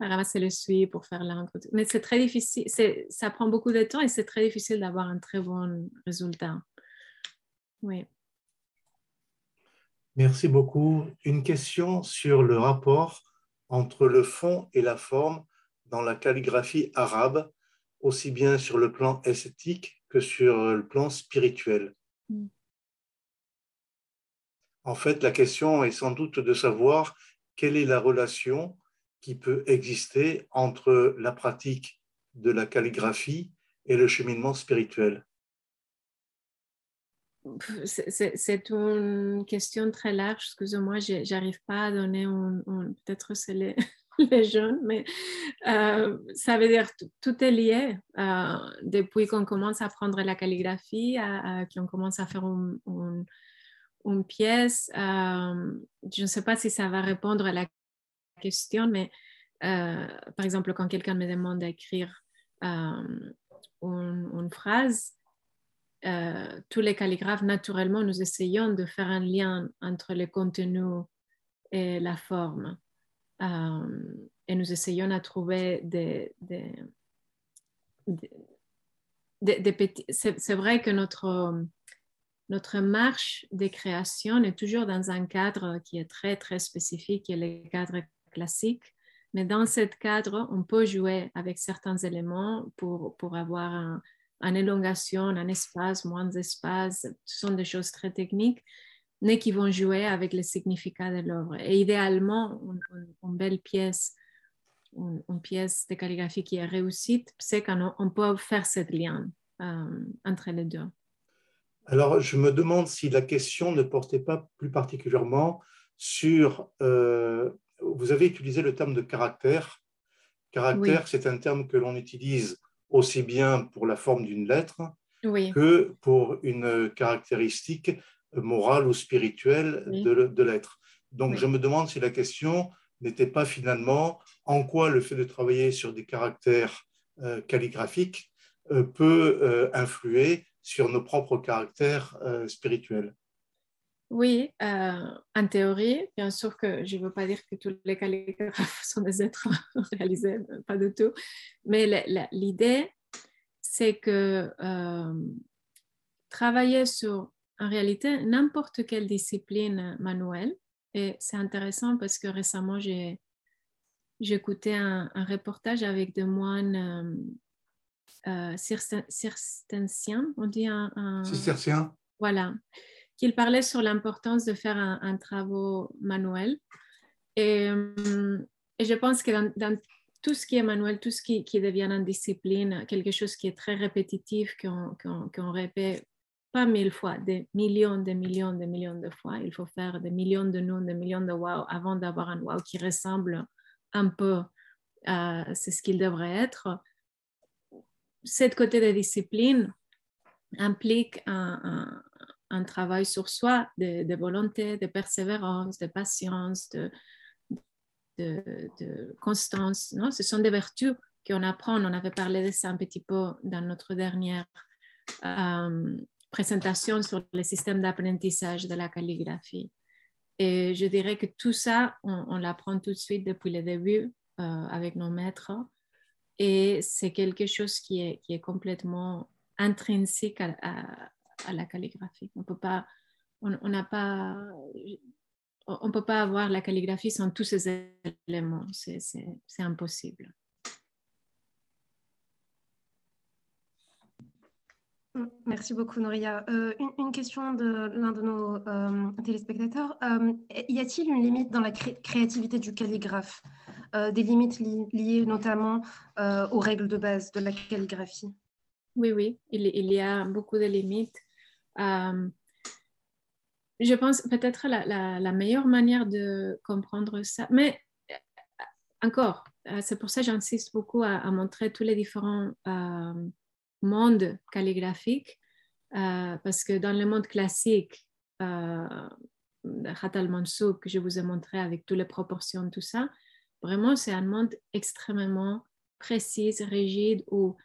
ramasser le suie pour faire l'encre. Mais c'est très difficile, ça prend beaucoup de temps et c'est très difficile d'avoir un très bon résultat. Oui. Merci beaucoup. Une question sur le rapport entre le fond et la forme dans la calligraphie arabe, aussi bien sur le plan esthétique que sur le plan spirituel. Mm. En fait, la question est sans doute de savoir quelle est la relation qui peut exister entre la pratique de la calligraphie et le cheminement spirituel. C'est une question très large, excusez-moi, j'arrive pas à donner, peut-être c'est les, les, jeunes, mais euh, ça veut dire tout, est lié. Euh, depuis qu'on commence à apprendre la calligraphie, qu'on commence à faire un, une pièce, euh, je ne sais pas si ça va répondre à la question, mais par exemple, quand quelqu'un me demande d'écrire une, phrase, tous les calligraphes, naturellement, nous essayons de faire un lien entre le contenu et la forme. Et nous essayons de trouver des, des, des petits... C'est vrai que notre notre marche de création est toujours dans un cadre qui est très, très spécifique, qui est le cadre classique. Mais dans ce cadre, on peut jouer avec certains éléments pour, pour avoir un, une élongation, un espace, moins d'espace. Ce sont des choses très techniques, mais qui vont jouer avec le significat de l'œuvre. Et idéalement, une, belle pièce, une, pièce de calligraphie qui est réussie, c'est qu'on peut faire ce lien euh, entre les deux. Alors, je me demande si la question ne portait pas plus particulièrement sur... Euh, vous avez utilisé le terme de caractère. Caractère, c'est un terme que l'on utilise aussi bien pour la forme d'une lettre que pour une caractéristique morale ou spirituelle de, l'être. Donc, je me demande si la question n'était pas finalement en quoi le fait de travailler sur des caractères euh, calligraphiques euh, peut influer sur nos propres caractères euh, spirituels? Oui, euh, en théorie, bien sûr que je ne veux pas dire que tous les calligraphes sont des êtres réalisés, pas du tout, mais l'idée, c'est que euh, travailler sur, en réalité, n'importe quelle discipline manuelle, et c'est intéressant parce que récemment, j'ai écouté un, un, reportage avec des moines euh, circensien, on dit un... un... Voilà, qu'il parlait sur l'importance de faire un, un travail manuel. Et, euh, et, je pense que dans, tout ce qui est manuel, tout ce qui, qui devient une discipline, quelque chose qui est très répétitif, qu'on répète mille fois, des millions, des millions, des millions de fois. Il faut faire des millions de noms, des millions de wow avant d'avoir un wow qui ressemble un peu à ce qu'il devrait être cette côté de discipline implique un, travail sur soi, de, volonté, de persévérance, de patience, de, constance. Non? Ce sont des vertus qu'on apprend. On avait parlé de ça un petit peu dans notre dernière présentation sur le système d'apprentissage de la calligraphie. Et je dirais que tout ça, on, l'apprend tout de suite depuis le début avec nos maîtres. Et c'est quelque chose qui est, qui est complètement intrinsèque à, à, la calligraphie. On peut pas, on n'a pas, on peut pas avoir la calligraphie sans tous ces éléments. C'est impossible. Merci beaucoup, Noria. Euh, une, question de l'un de nos euh, téléspectateurs. Euh, y a-t-il une limite dans la créativité du calligraphe? Des limites liées notamment aux règles de base de la calligraphie? Oui, oui, il, y a beaucoup de limites. je pense peut-être la, meilleure manière de comprendre ça, mais encore, c'est pour ça que j'insiste beaucoup à, montrer tous les différents monde calligraphique, euh, parce que dans le monde classique, euh, Khatal Mansour, que je vous ai montré avec toutes les proportions, tout ça, vraiment, c'est un monde extrêmement précis, rigide, où,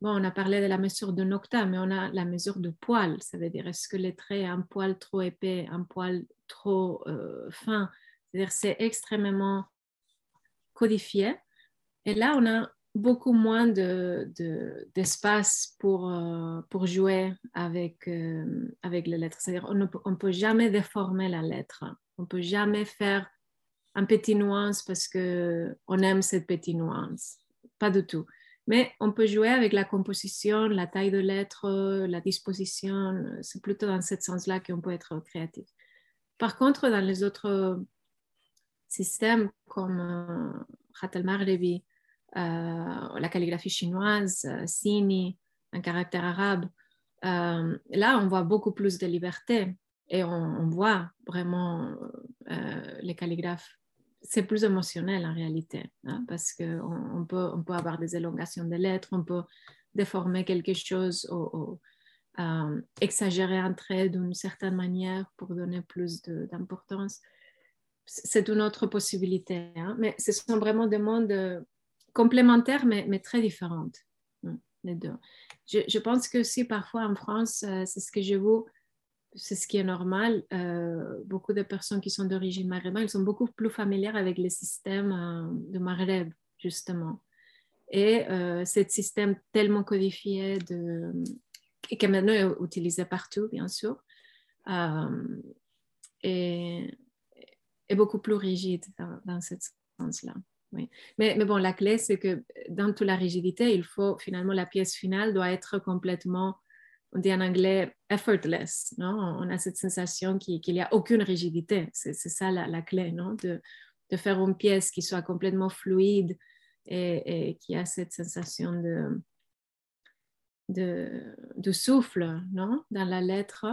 bon, on a parlé de la mesure de nocta, mais on a la mesure de poil, ça veut dire, est-ce que le trait un poil trop épais, un poil trop euh, fin, c'est-à-dire, c'est extrêmement codifié. Et là, on a beaucoup moins d'espace de, pour, euh, pour jouer avec, euh, avec les lettres. C'est-à-dire on ne peut jamais déformer la lettre. On ne peut jamais faire un petit nuance parce qu'on aime cette petite nuance. Pas du tout. Mais on peut jouer avec la composition, la taille de lettres, la disposition. C'est plutôt dans ce sens-là qu'on peut être créatif. Par contre, dans les autres systèmes comme euh, Maghrebi, euh, la calligraphie chinoise, euh, Sini, un caractère arabe. Euh, là, on voit beaucoup plus de liberté et on, voit vraiment les calligraphes. C'est plus émotionnel en réalité, hein, parce qu'on on peut, on peut avoir des élongations de lettres, on peut déformer quelque chose ou, exagérer un trait d'une certaine manière pour donner plus d'importance. C'est une autre possibilité, hein, mais ce sont vraiment des mondes complémentaires, mais, très différentes, hein, les deux. Je, pense que aussi parfois en France, euh, c'est ce que je vois, c'est ce qui est normal. Euh, beaucoup de personnes qui sont d'origine maghrébine, ils sont beaucoup plus familières avec le système euh, de Maghreb, justement. Et ce système tellement codifié de, et qui maintenant est utilisé partout, bien sûr, est, est, beaucoup plus rigide dans, dans ce sens-là. Mais, bon, la clé, c'est que dans toute la rigidité, il faut finalement, la pièce finale doit être complètement, on dit en anglais, effortless. Non? On a cette sensation qu'il n'y a aucune rigidité. C'est ça la, clé, non? De, faire une pièce qui soit complètement fluide et, qui a cette sensation de, de, de souffle non? dans la lettre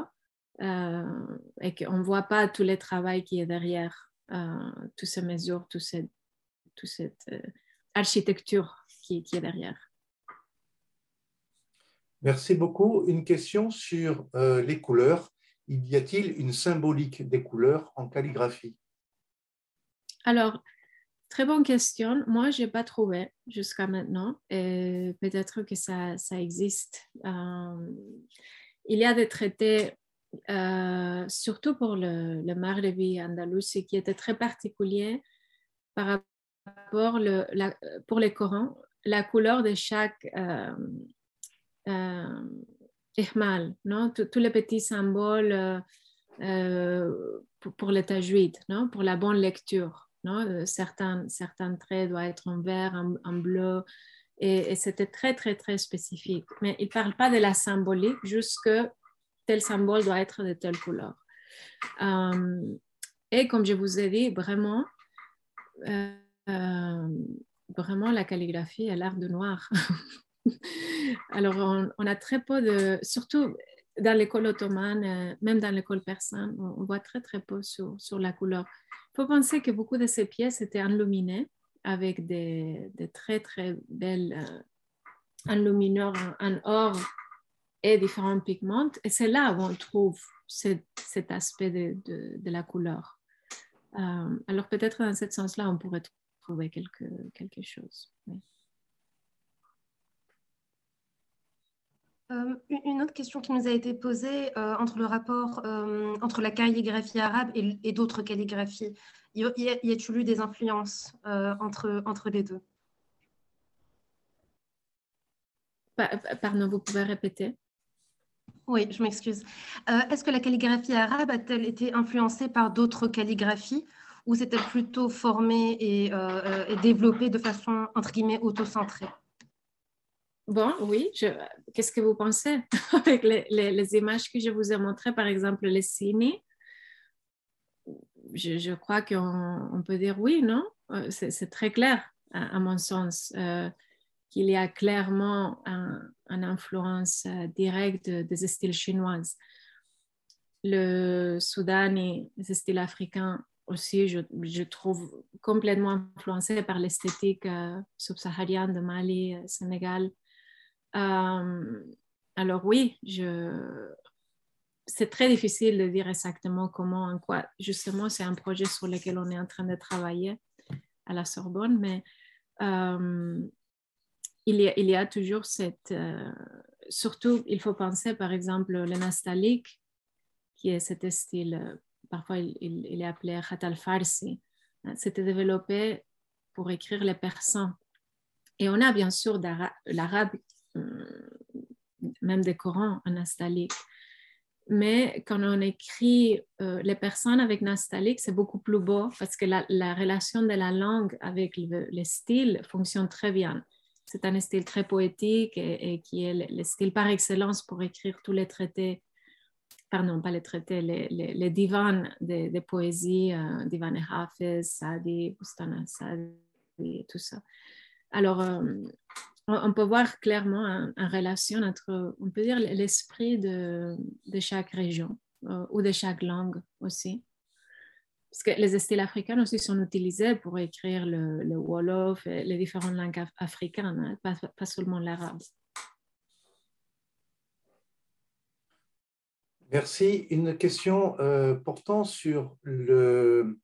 euh, et qu'on ne voit pas tout le travail qui est derrière, euh, toutes ces mesures, toutes ces toute cette euh, architecture qui, qui, est derrière. Merci beaucoup. Une question sur euh, les couleurs. Y a-t-il une symbolique des couleurs en calligraphie? Alors, très bonne question. Moi, je n'ai pas trouvé jusqu'à maintenant. Peut-être que ça, ça existe. Euh, il y a des traités, surtout pour le, le Maghrebi andalous, qui étaient très particuliers par rapport pour, le, la, pour les Corans, la couleur de chaque euh, euh non? tous les petits symboles euh, euh, pour, pour le non? pour la bonne lecture. Non? Certains, certains traits doivent être en vert, en, bleu, et, c'était très, très, très spécifique. Mais il ne parle pas de la symbolique, juste que tel symbole doit être de telle couleur. et comme je vous ai dit, vraiment, vraiment la calligraphie est l'art de noir. Alors, on, a très peu de, surtout dans l'école ottomane, euh, même dans l'école persane, on, voit très très peu sur, sur la couleur. Il faut penser que beaucoup de ces pièces étaient enluminées avec des, très très belles euh, enlumineurs en, or et différents pigments. Et c'est là où on trouve cet, aspect de, de, de, la couleur. alors peut-être dans ce sens-là, on pourrait trouver quelque, quelque chose. Euh, une autre question qui nous a été posée euh, entre le rapport euh, entre la calligraphie arabe et, d'autres calligraphies. Y, a-t-il eu des influences entre, entre les deux? Pardon, vous pouvez répéter Oui, je m'excuse. Est-ce que la calligraphie arabe a-t-elle été influencée par d'autres calligraphies? Ou s'est-elle plutôt formée et, et développée de façon, entre guillemets, autocentrée? Bon, oui, qu'est-ce que vous pensez avec les, images que je vous ai montrées, par exemple les signes je, crois qu'on peut dire oui, non? Euh, C'est très clair, à, mon sens, euh, qu'il y a clairement une influence euh, directe des styles chinoises. Le Soudan et les styles africains aussi, je, je, trouve complètement influencés par l'esthétique subsaharienne de Mali, Sénégal, euh, alors oui, je... c'est très difficile de dire exactement comment, en quoi. Justement, c'est un projet sur lequel on est en train de travailler à la Sorbonne, mais euh, il, y a, il, y a, toujours cette... Euh, surtout, il faut penser, par exemple, le nastalique, qui est cet style, parfois il, est appelé Khatal Farsi. C'était développé pour écrire les persans. Et on a bien sûr l'arabe euh, même des Corans en nastalique. Mais quand on écrit euh, les personnes avec nastalique, c'est beaucoup plus beau parce que la, relation de la langue avec le, style fonctionne très bien. C'est un style très poétique et, qui est le, style par excellence pour écrire tous les traités, pardon, pas les traités, les, les, divans des de poésies, euh, divan et Hafiz, Sadi, Bustana Sadi, tout ça. Alors, euh, on peut voir clairement une relation entre, on peut dire, l'esprit de, chaque région euh, ou de chaque langue aussi. Parce que les styles africains aussi sont utilisés pour écrire le, Wolof les différentes langues africaines, hein, pas, seulement l'arabe. Merci. Une question euh, portant sur le,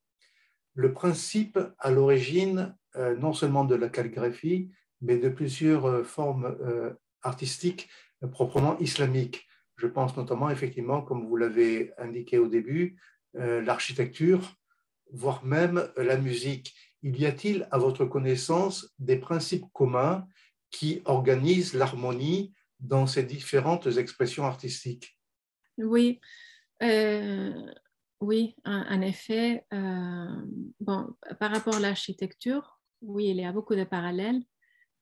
principe à l'origine euh, non seulement de la calligraphie, mais de plusieurs euh, formes artistiques proprement islamiques. Je pense notamment, effectivement, comme vous l'avez indiqué au début, l'architecture, voire même la musique. Il y a-t-il, à votre connaissance, des principes communs qui organisent l'harmonie dans ces différentes expressions artistiques? Oui, oui, en, effet. bon, par rapport à l'architecture, oui, il y a beaucoup de parallèles.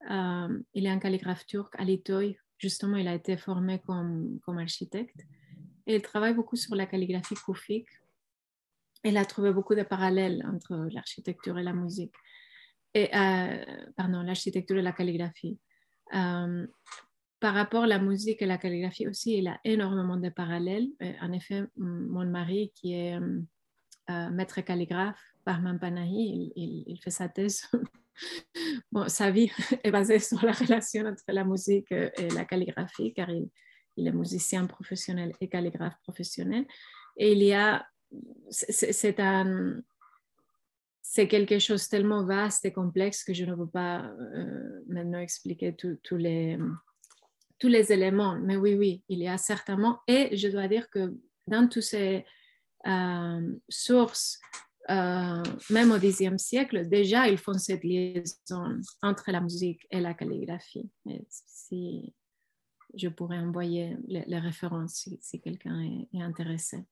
Euh, il est un calligraphe turc à Litoy. Justement, il a été formé comme, comme architecte. Et il travaille beaucoup sur la calligraphie koufique. Il a trouvé beaucoup de parallèles entre l'architecture et la musique. Et, euh, pardon, l'architecture et la calligraphie. Euh, par rapport à la musique et la calligraphie aussi, il a énormément de parallèles. en effet, mon mari, qui est maître calligraphe, par Panahi, il, fait sa thèse bon, sa vie est basée sur la relation entre la musique et la calligraphie, car il, est musicien professionnel et calligraphe professionnel. Et il y a, c'est quelque chose tellement vaste et complexe que je ne peux pas euh, maintenant expliquer tous les, tous les éléments. Mais oui, oui, il y a certainement. Et je dois dire que dans toutes ces euh, sources euh, même au Xe siècle, déjà, ils font cette liaison entre la musique et la calligraphie. si je pourrais envoyer les, références si, quelqu'un est, intéressé.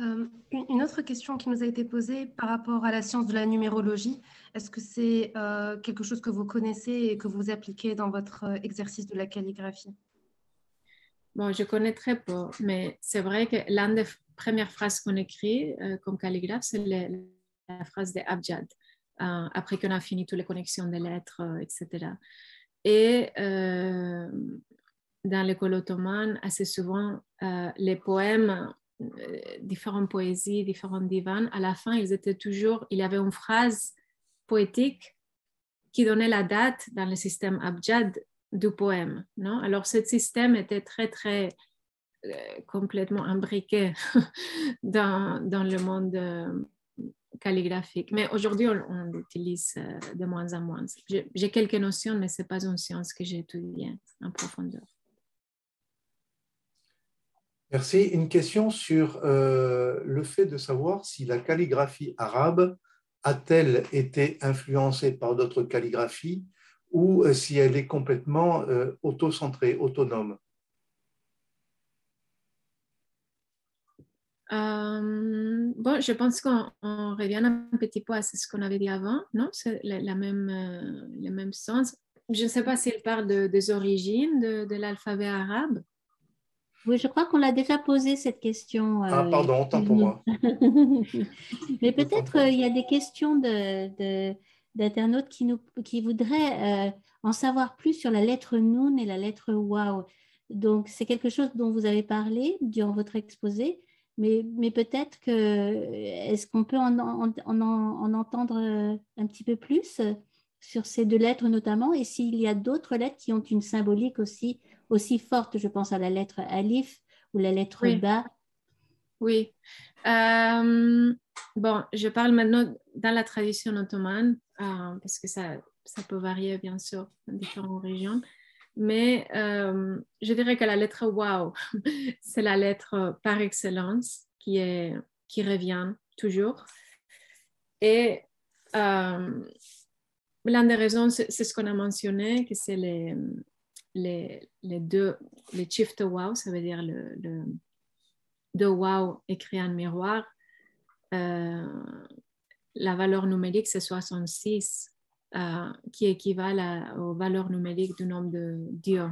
Euh, une autre question qui nous a été posée par rapport à la science de la numérologie, est-ce que c'est euh, quelque chose que vous connaissez et que vous appliquez dans votre exercice de la calligraphie? Bon, je connais très peu, mais c'est vrai que l'une des premières phrases qu'on écrit euh, comme calligraphe, c'est la phrase de Abjad, euh, après qu'on a fini toutes les connexions des lettres, euh, etc. Et dans l'école ottomane, assez souvent, les poèmes, différentes poésies, différents divans, à la fin, ils étaient toujours, il y avait une phrase poétique qui donnait la date dans le système Abjad du poème. Non? Alors, ce système était très, très euh, complètement imbriqué dans, dans, le monde euh, calligraphique. Mais aujourd'hui, on, l'utilise de moins en moins. J'ai quelques notions, mais ce n'est pas une science que j'étudie en profondeur. Merci. Une question sur le fait de savoir si la calligraphie arabe a-t-elle été influencée par d'autres calligraphies ou si elle est complètement auto-centrée, autonome? Euh, bon, je pense qu'on revient un petit peu à ce qu'on avait dit avant, non? C'est la, même, euh, le même sens. Je ne sais pas s'il parle de, des origines de l'alphabet arabe. Oui, je crois qu'on l'a déjà posé cette question. Euh, ah, pardon, tant pour moi. Mais peut-être il y a des questions de, d'internautes qui, nous, qui voudraient en savoir plus sur la lettre Noun et la lettre Waouh. Donc, c'est quelque chose dont vous avez parlé durant votre exposé mais, mais peut-être que est-ce qu'on peut en, en, en, entendre euh, un petit peu plus euh, sur ces deux lettres notamment? Et s'il y a d'autres lettres qui ont une symbolique aussi, aussi forte, je pense à la lettre alif ou la lettre oui. ba. Oui. Euh, bon, je parle maintenant dans la tradition ottomane parce que ça, ça peut varier bien sûr dans différentes régions. Mais euh, je dirais que la lettre wow, c'est la lettre par excellence qui, est, qui revient toujours. Et euh, l'une des raisons, c'est ce qu'on a mentionné, que c'est les, les, les, deux, les de wow, ça veut dire le, le de wow écrit en miroir. Euh, la valeur numérique, c'est 66 euh, qui équivalent aux valeurs numériques du nombre de dieux.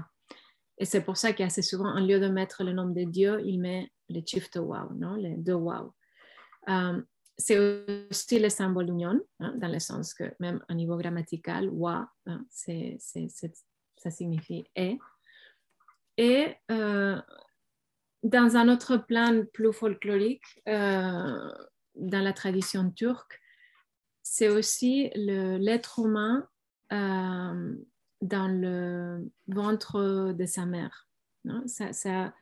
Et c'est pour ça qu'assez souvent, en lieu de mettre le nombre de dieux, il met le de wow, non? les deux wow. Euh, c'est aussi le symbole d'union, hein, dans le sens que même au niveau grammatical, wa, hein, ça signifie et. Et euh, dans un autre plan plus folklorique, dans la tradition turque, c'est aussi l'être humain euh, dans le ventre de sa mère. Ça,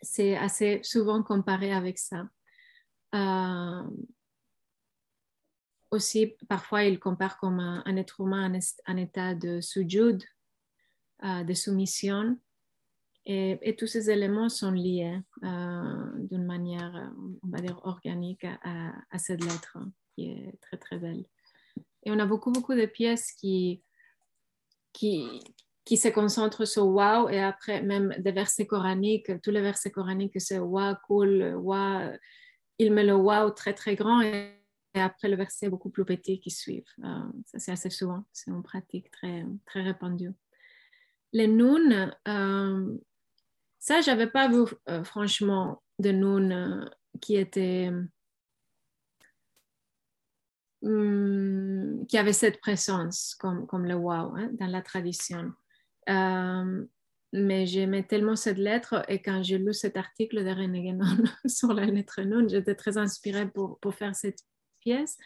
c'est assez souvent comparé avec ça. Euh, aussi, parfois, il compare comme un, être humain en, état de sujud, euh, de soumission. Et, tous ces éléments sont liés d'une manière, on va dire, organique à, cette lettre qui est très très belle. Et on a beaucoup beaucoup de pièces qui, qui, qui se concentrent sur wow et après même des versets coraniques, tous les versets coraniques c'est wow cool, wow, il met le wow très très grand et, après le verset beaucoup plus petit qui suivent. Euh, ça c'est assez souvent, c'est une pratique très, très répandue. Les noun, euh, ça j'avais pas vu euh, franchement de noun qui étaient Hum, qui avait cette présence comme, comme le wow hein, dans la tradition. Euh, mais j'aimais tellement cette lettre et quand j'ai lu cet article de René Guénon sur la lettre Nun, j'étais très inspirée pour, pour, faire cette pièce.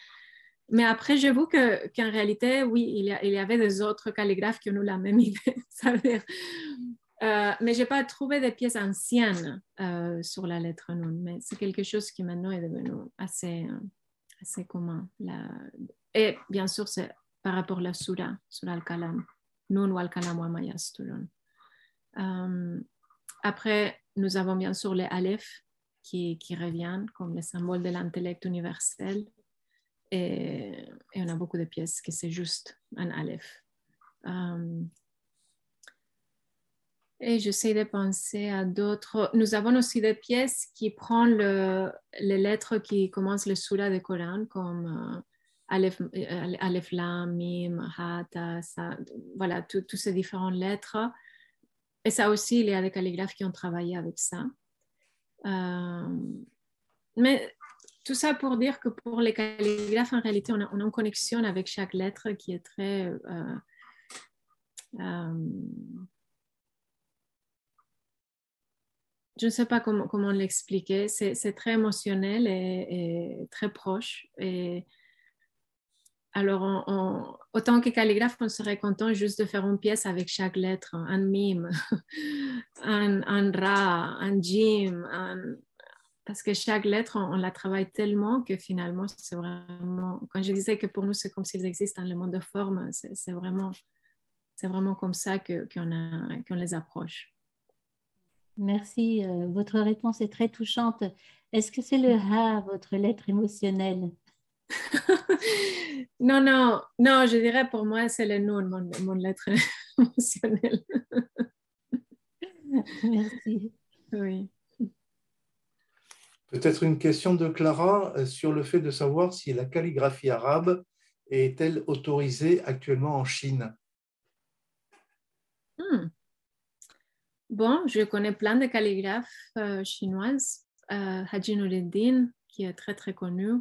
Mais après, j'avoue qu'en réalité, oui, il y, avait des autres calligraphes qui ont eu la même idée. euh, mais je n'ai pas trouvé des pièces anciennes euh, sur la lettre Nun. Mais c'est quelque chose qui maintenant est devenu assez, euh, c'est commun. Et bien sûr, c'est par rapport à la sura, sur al-kalam. Nun wal kalam wa euh, Après, nous avons bien sûr les aleph qui, qui reviennent comme le symbole de l'intellect universel. Et, on a beaucoup de pièces que c'est juste un aleph. Euh, et j'essaie de penser à d'autres. Nous avons aussi des pièces qui prennent le, les lettres qui commencent le Sura du Coran, comme euh, Aleph, euh, Aleph, Lam, Mim, Hata, ça, voilà, toutes ces différentes lettres. Et ça aussi, il y a des calligraphes qui ont travaillé avec ça. Euh, mais tout ça pour dire que pour les calligraphes, en réalité, on a, a une connexion avec chaque lettre qui est très je ne sais pas comment, comment l'expliquer. C'est très émotionnel et, très proche. Et alors, autant que calligraphe, on serait content juste de faire une pièce avec chaque lettre, un mime, un, un ra, un jim, parce que chaque lettre, on, la travaille tellement que finalement, c'est vraiment, quand je disais que pour nous, c'est comme s'ils existent dans le monde de forme, c'est vraiment, vraiment comme ça qu'on les approche. Merci. Euh, votre réponse est très touchante. Est-ce que c'est le Ha, votre lettre émotionnelle? Non, non, non, je dirais pour moi, c'est le nom mon, mon lettre émotionnelle. Merci. Oui. Peut-être une question de Clara euh, sur le fait de savoir si la calligraphie arabe est-elle autorisée actuellement en Chine hmm. Bon, je connais plein de calligraphes euh, chinoises. Euh, Haji Noureddin, qui est très très connu,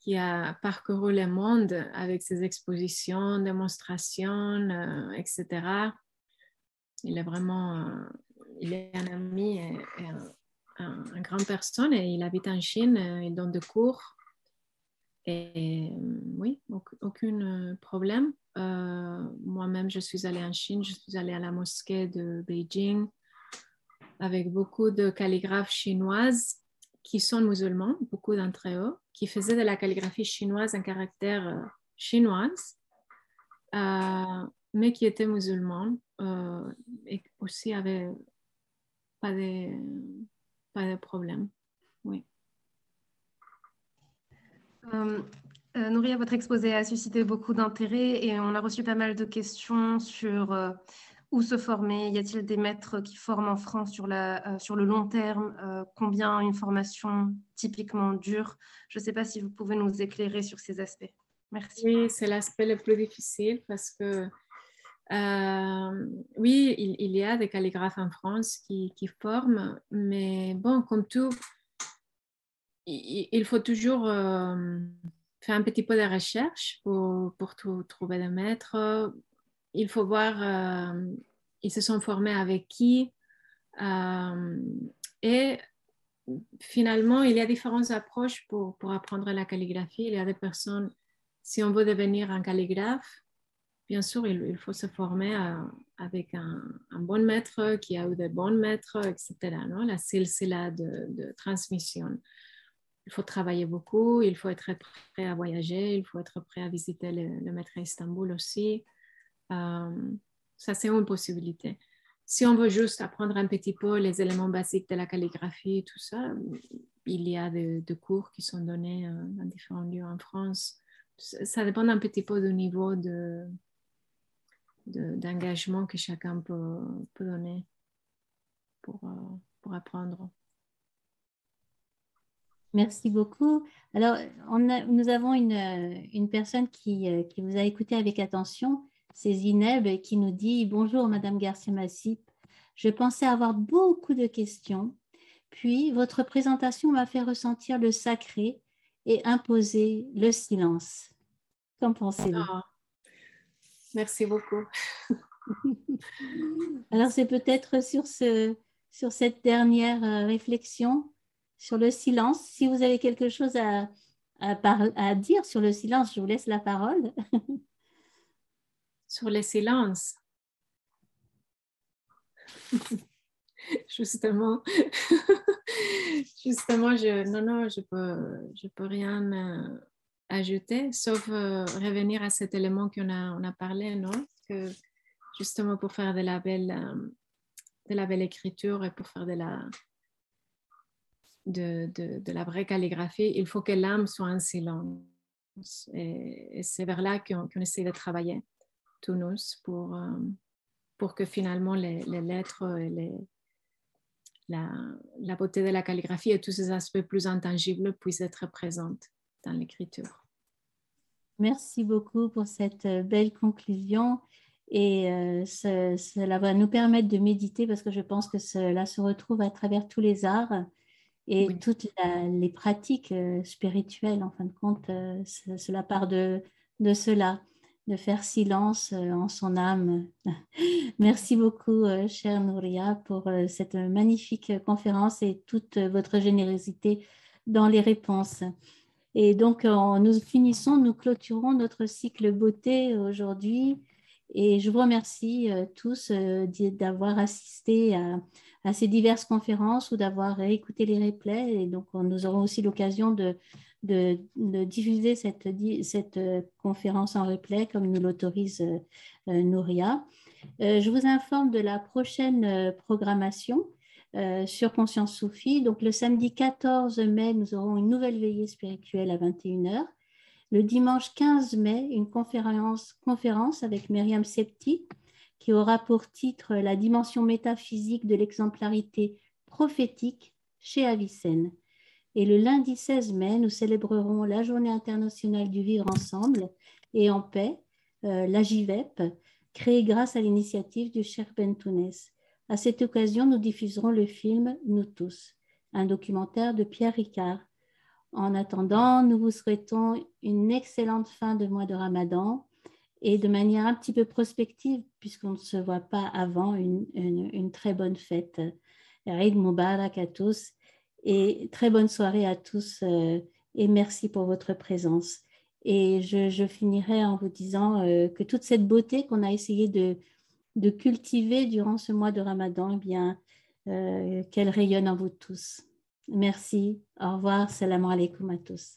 qui a parcouru le monde avec ses expositions, démonstrations, etc. Il est vraiment, il est un ami et, un, un, grand personne et il habite en Chine, euh, il donne des cours. Et euh, oui, aucun euh, problème. Moi-même, je suis allée en Chine, je suis allée à la mosquée de Beijing avec beaucoup de calligraphes chinoises qui sont musulmans, beaucoup d'entre eux, qui faisaient de la calligraphie chinoise en caractère chinoise, mais qui étaient musulmans et aussi avaient pas de, pas de problème. Oui. Euh, euh, Nouria, votre exposé a suscité beaucoup d'intérêt et on a reçu pas mal de questions sur euh, où se former. Y a-t-il des maîtres qui forment en France sur, la, sur le long terme? Combien une formation typiquement dure? Je ne sais pas si vous pouvez nous éclairer sur ces aspects. Merci. Oui, c'est l'aspect le plus difficile parce que euh, oui, il, y a des calligraphes en France qui, forment, mais bon, comme tout, il, faut toujours euh, faire un petit peu de recherche pour, pour trouver des maîtres. Il faut voir, euh, ils se sont formés avec qui. et finalement, il y a différentes approches pour apprendre la calligraphie. Il y a des personnes, si on veut devenir un calligraphe, bien sûr, il, faut se former euh, avec un, bon maître qui a eu des bons maîtres, etc. Non? La silsila de, de transmission. Il faut travailler beaucoup, il faut être prêt à voyager, il faut être prêt à visiter le, maître à Istanbul aussi. Euh, ça, c'est une possibilité. Si on veut juste apprendre un petit peu les éléments basiques de la calligraphie, tout ça, il y a des, cours qui sont donnés euh, dans différents lieux en France. Ça dépend un petit peu du niveau de, d'engagement que chacun peut, peut donner pour, euh, pour, apprendre. Merci beaucoup. Alors, on nous avons une, une personne qui, euh, qui, vous a écouté avec attention, c'est Zineb, qui nous dit Bonjour, Madame Garcia-Massip. Je pensais avoir beaucoup de questions, puis votre présentation m'a fait ressentir le sacré et imposer le silence. Qu'en pensez-vous? Ah, Merci beaucoup. Alors, c'est peut-être sur, ce, sur cette dernière euh, réflexion, sur le silence. Si vous avez quelque chose à, à, dire sur le silence, je vous laisse la parole. sur le silence. justement, justement, je, non, non, je peux, je peux rien euh, ajouter, sauf euh, revenir à cet élément qu'on a, on a parlé, non? Que Justement pour faire de la, belle, euh, de la belle écriture et pour faire de la, de, de, la vraie calligraphie, il faut que l'âme soit en silence. Et, c'est vers là qu'on essaie de travailler, tous pour, euh, pour que finalement les, lettres et les, la, la, beauté de la calligraphie et tous ces aspects plus intangibles puissent être présents dans l'écriture. Merci beaucoup pour cette euh, belle conclusion. Et euh, cela va nous permettre de méditer parce que je pense que cela se retrouve à travers tous les arts et toutes les pratiques euh, spirituelles. En fin de compte, cela part de, de, cela, de faire silence en son âme. Merci beaucoup, chère Nouria, pour cette magnifique conférence et toute votre générosité dans les réponses. Et donc, nous finissons, nous clôturons notre cycle beauté aujourd'hui. Et je vous remercie tous d'avoir assisté à, ces diverses conférences ou d'avoir écouté les replays. Et donc, nous aurons aussi l'occasion de, de, diffuser cette, cette, conférence en replay comme nous l'autorise Nouria. je vous informe de la prochaine programmation. Euh, sur Conscience Soufie. Donc le samedi 14 mai, nous aurons une nouvelle veillée spirituelle à 21h. Le dimanche 15 mai, une conférence, conférence avec Myriam Septi qui aura pour titre La dimension métaphysique de l'exemplarité prophétique chez Avicenne. Et le lundi 16 mai, nous célébrerons la Journée internationale du vivre ensemble et en paix, euh, la JVEP, créée grâce à l'initiative du cher Bentounes. À cette occasion, nous diffuserons le film Nous tous, un documentaire de Pierre Ricard. En attendant, nous vous souhaitons une excellente fin de mois de Ramadan et de manière un petit peu prospective, puisqu'on ne se voit pas avant, une, très bonne fête. Eid Mubarak à tous et très bonne soirée à tous euh, et merci pour votre présence. Et je, finirai en vous disant euh, que toute cette beauté qu'on a essayé de, de cultiver durant ce mois de Ramadan, eh bien, euh, qu'elle rayonne en vous tous. Merci. Au revoir. Salam alaikum à tous.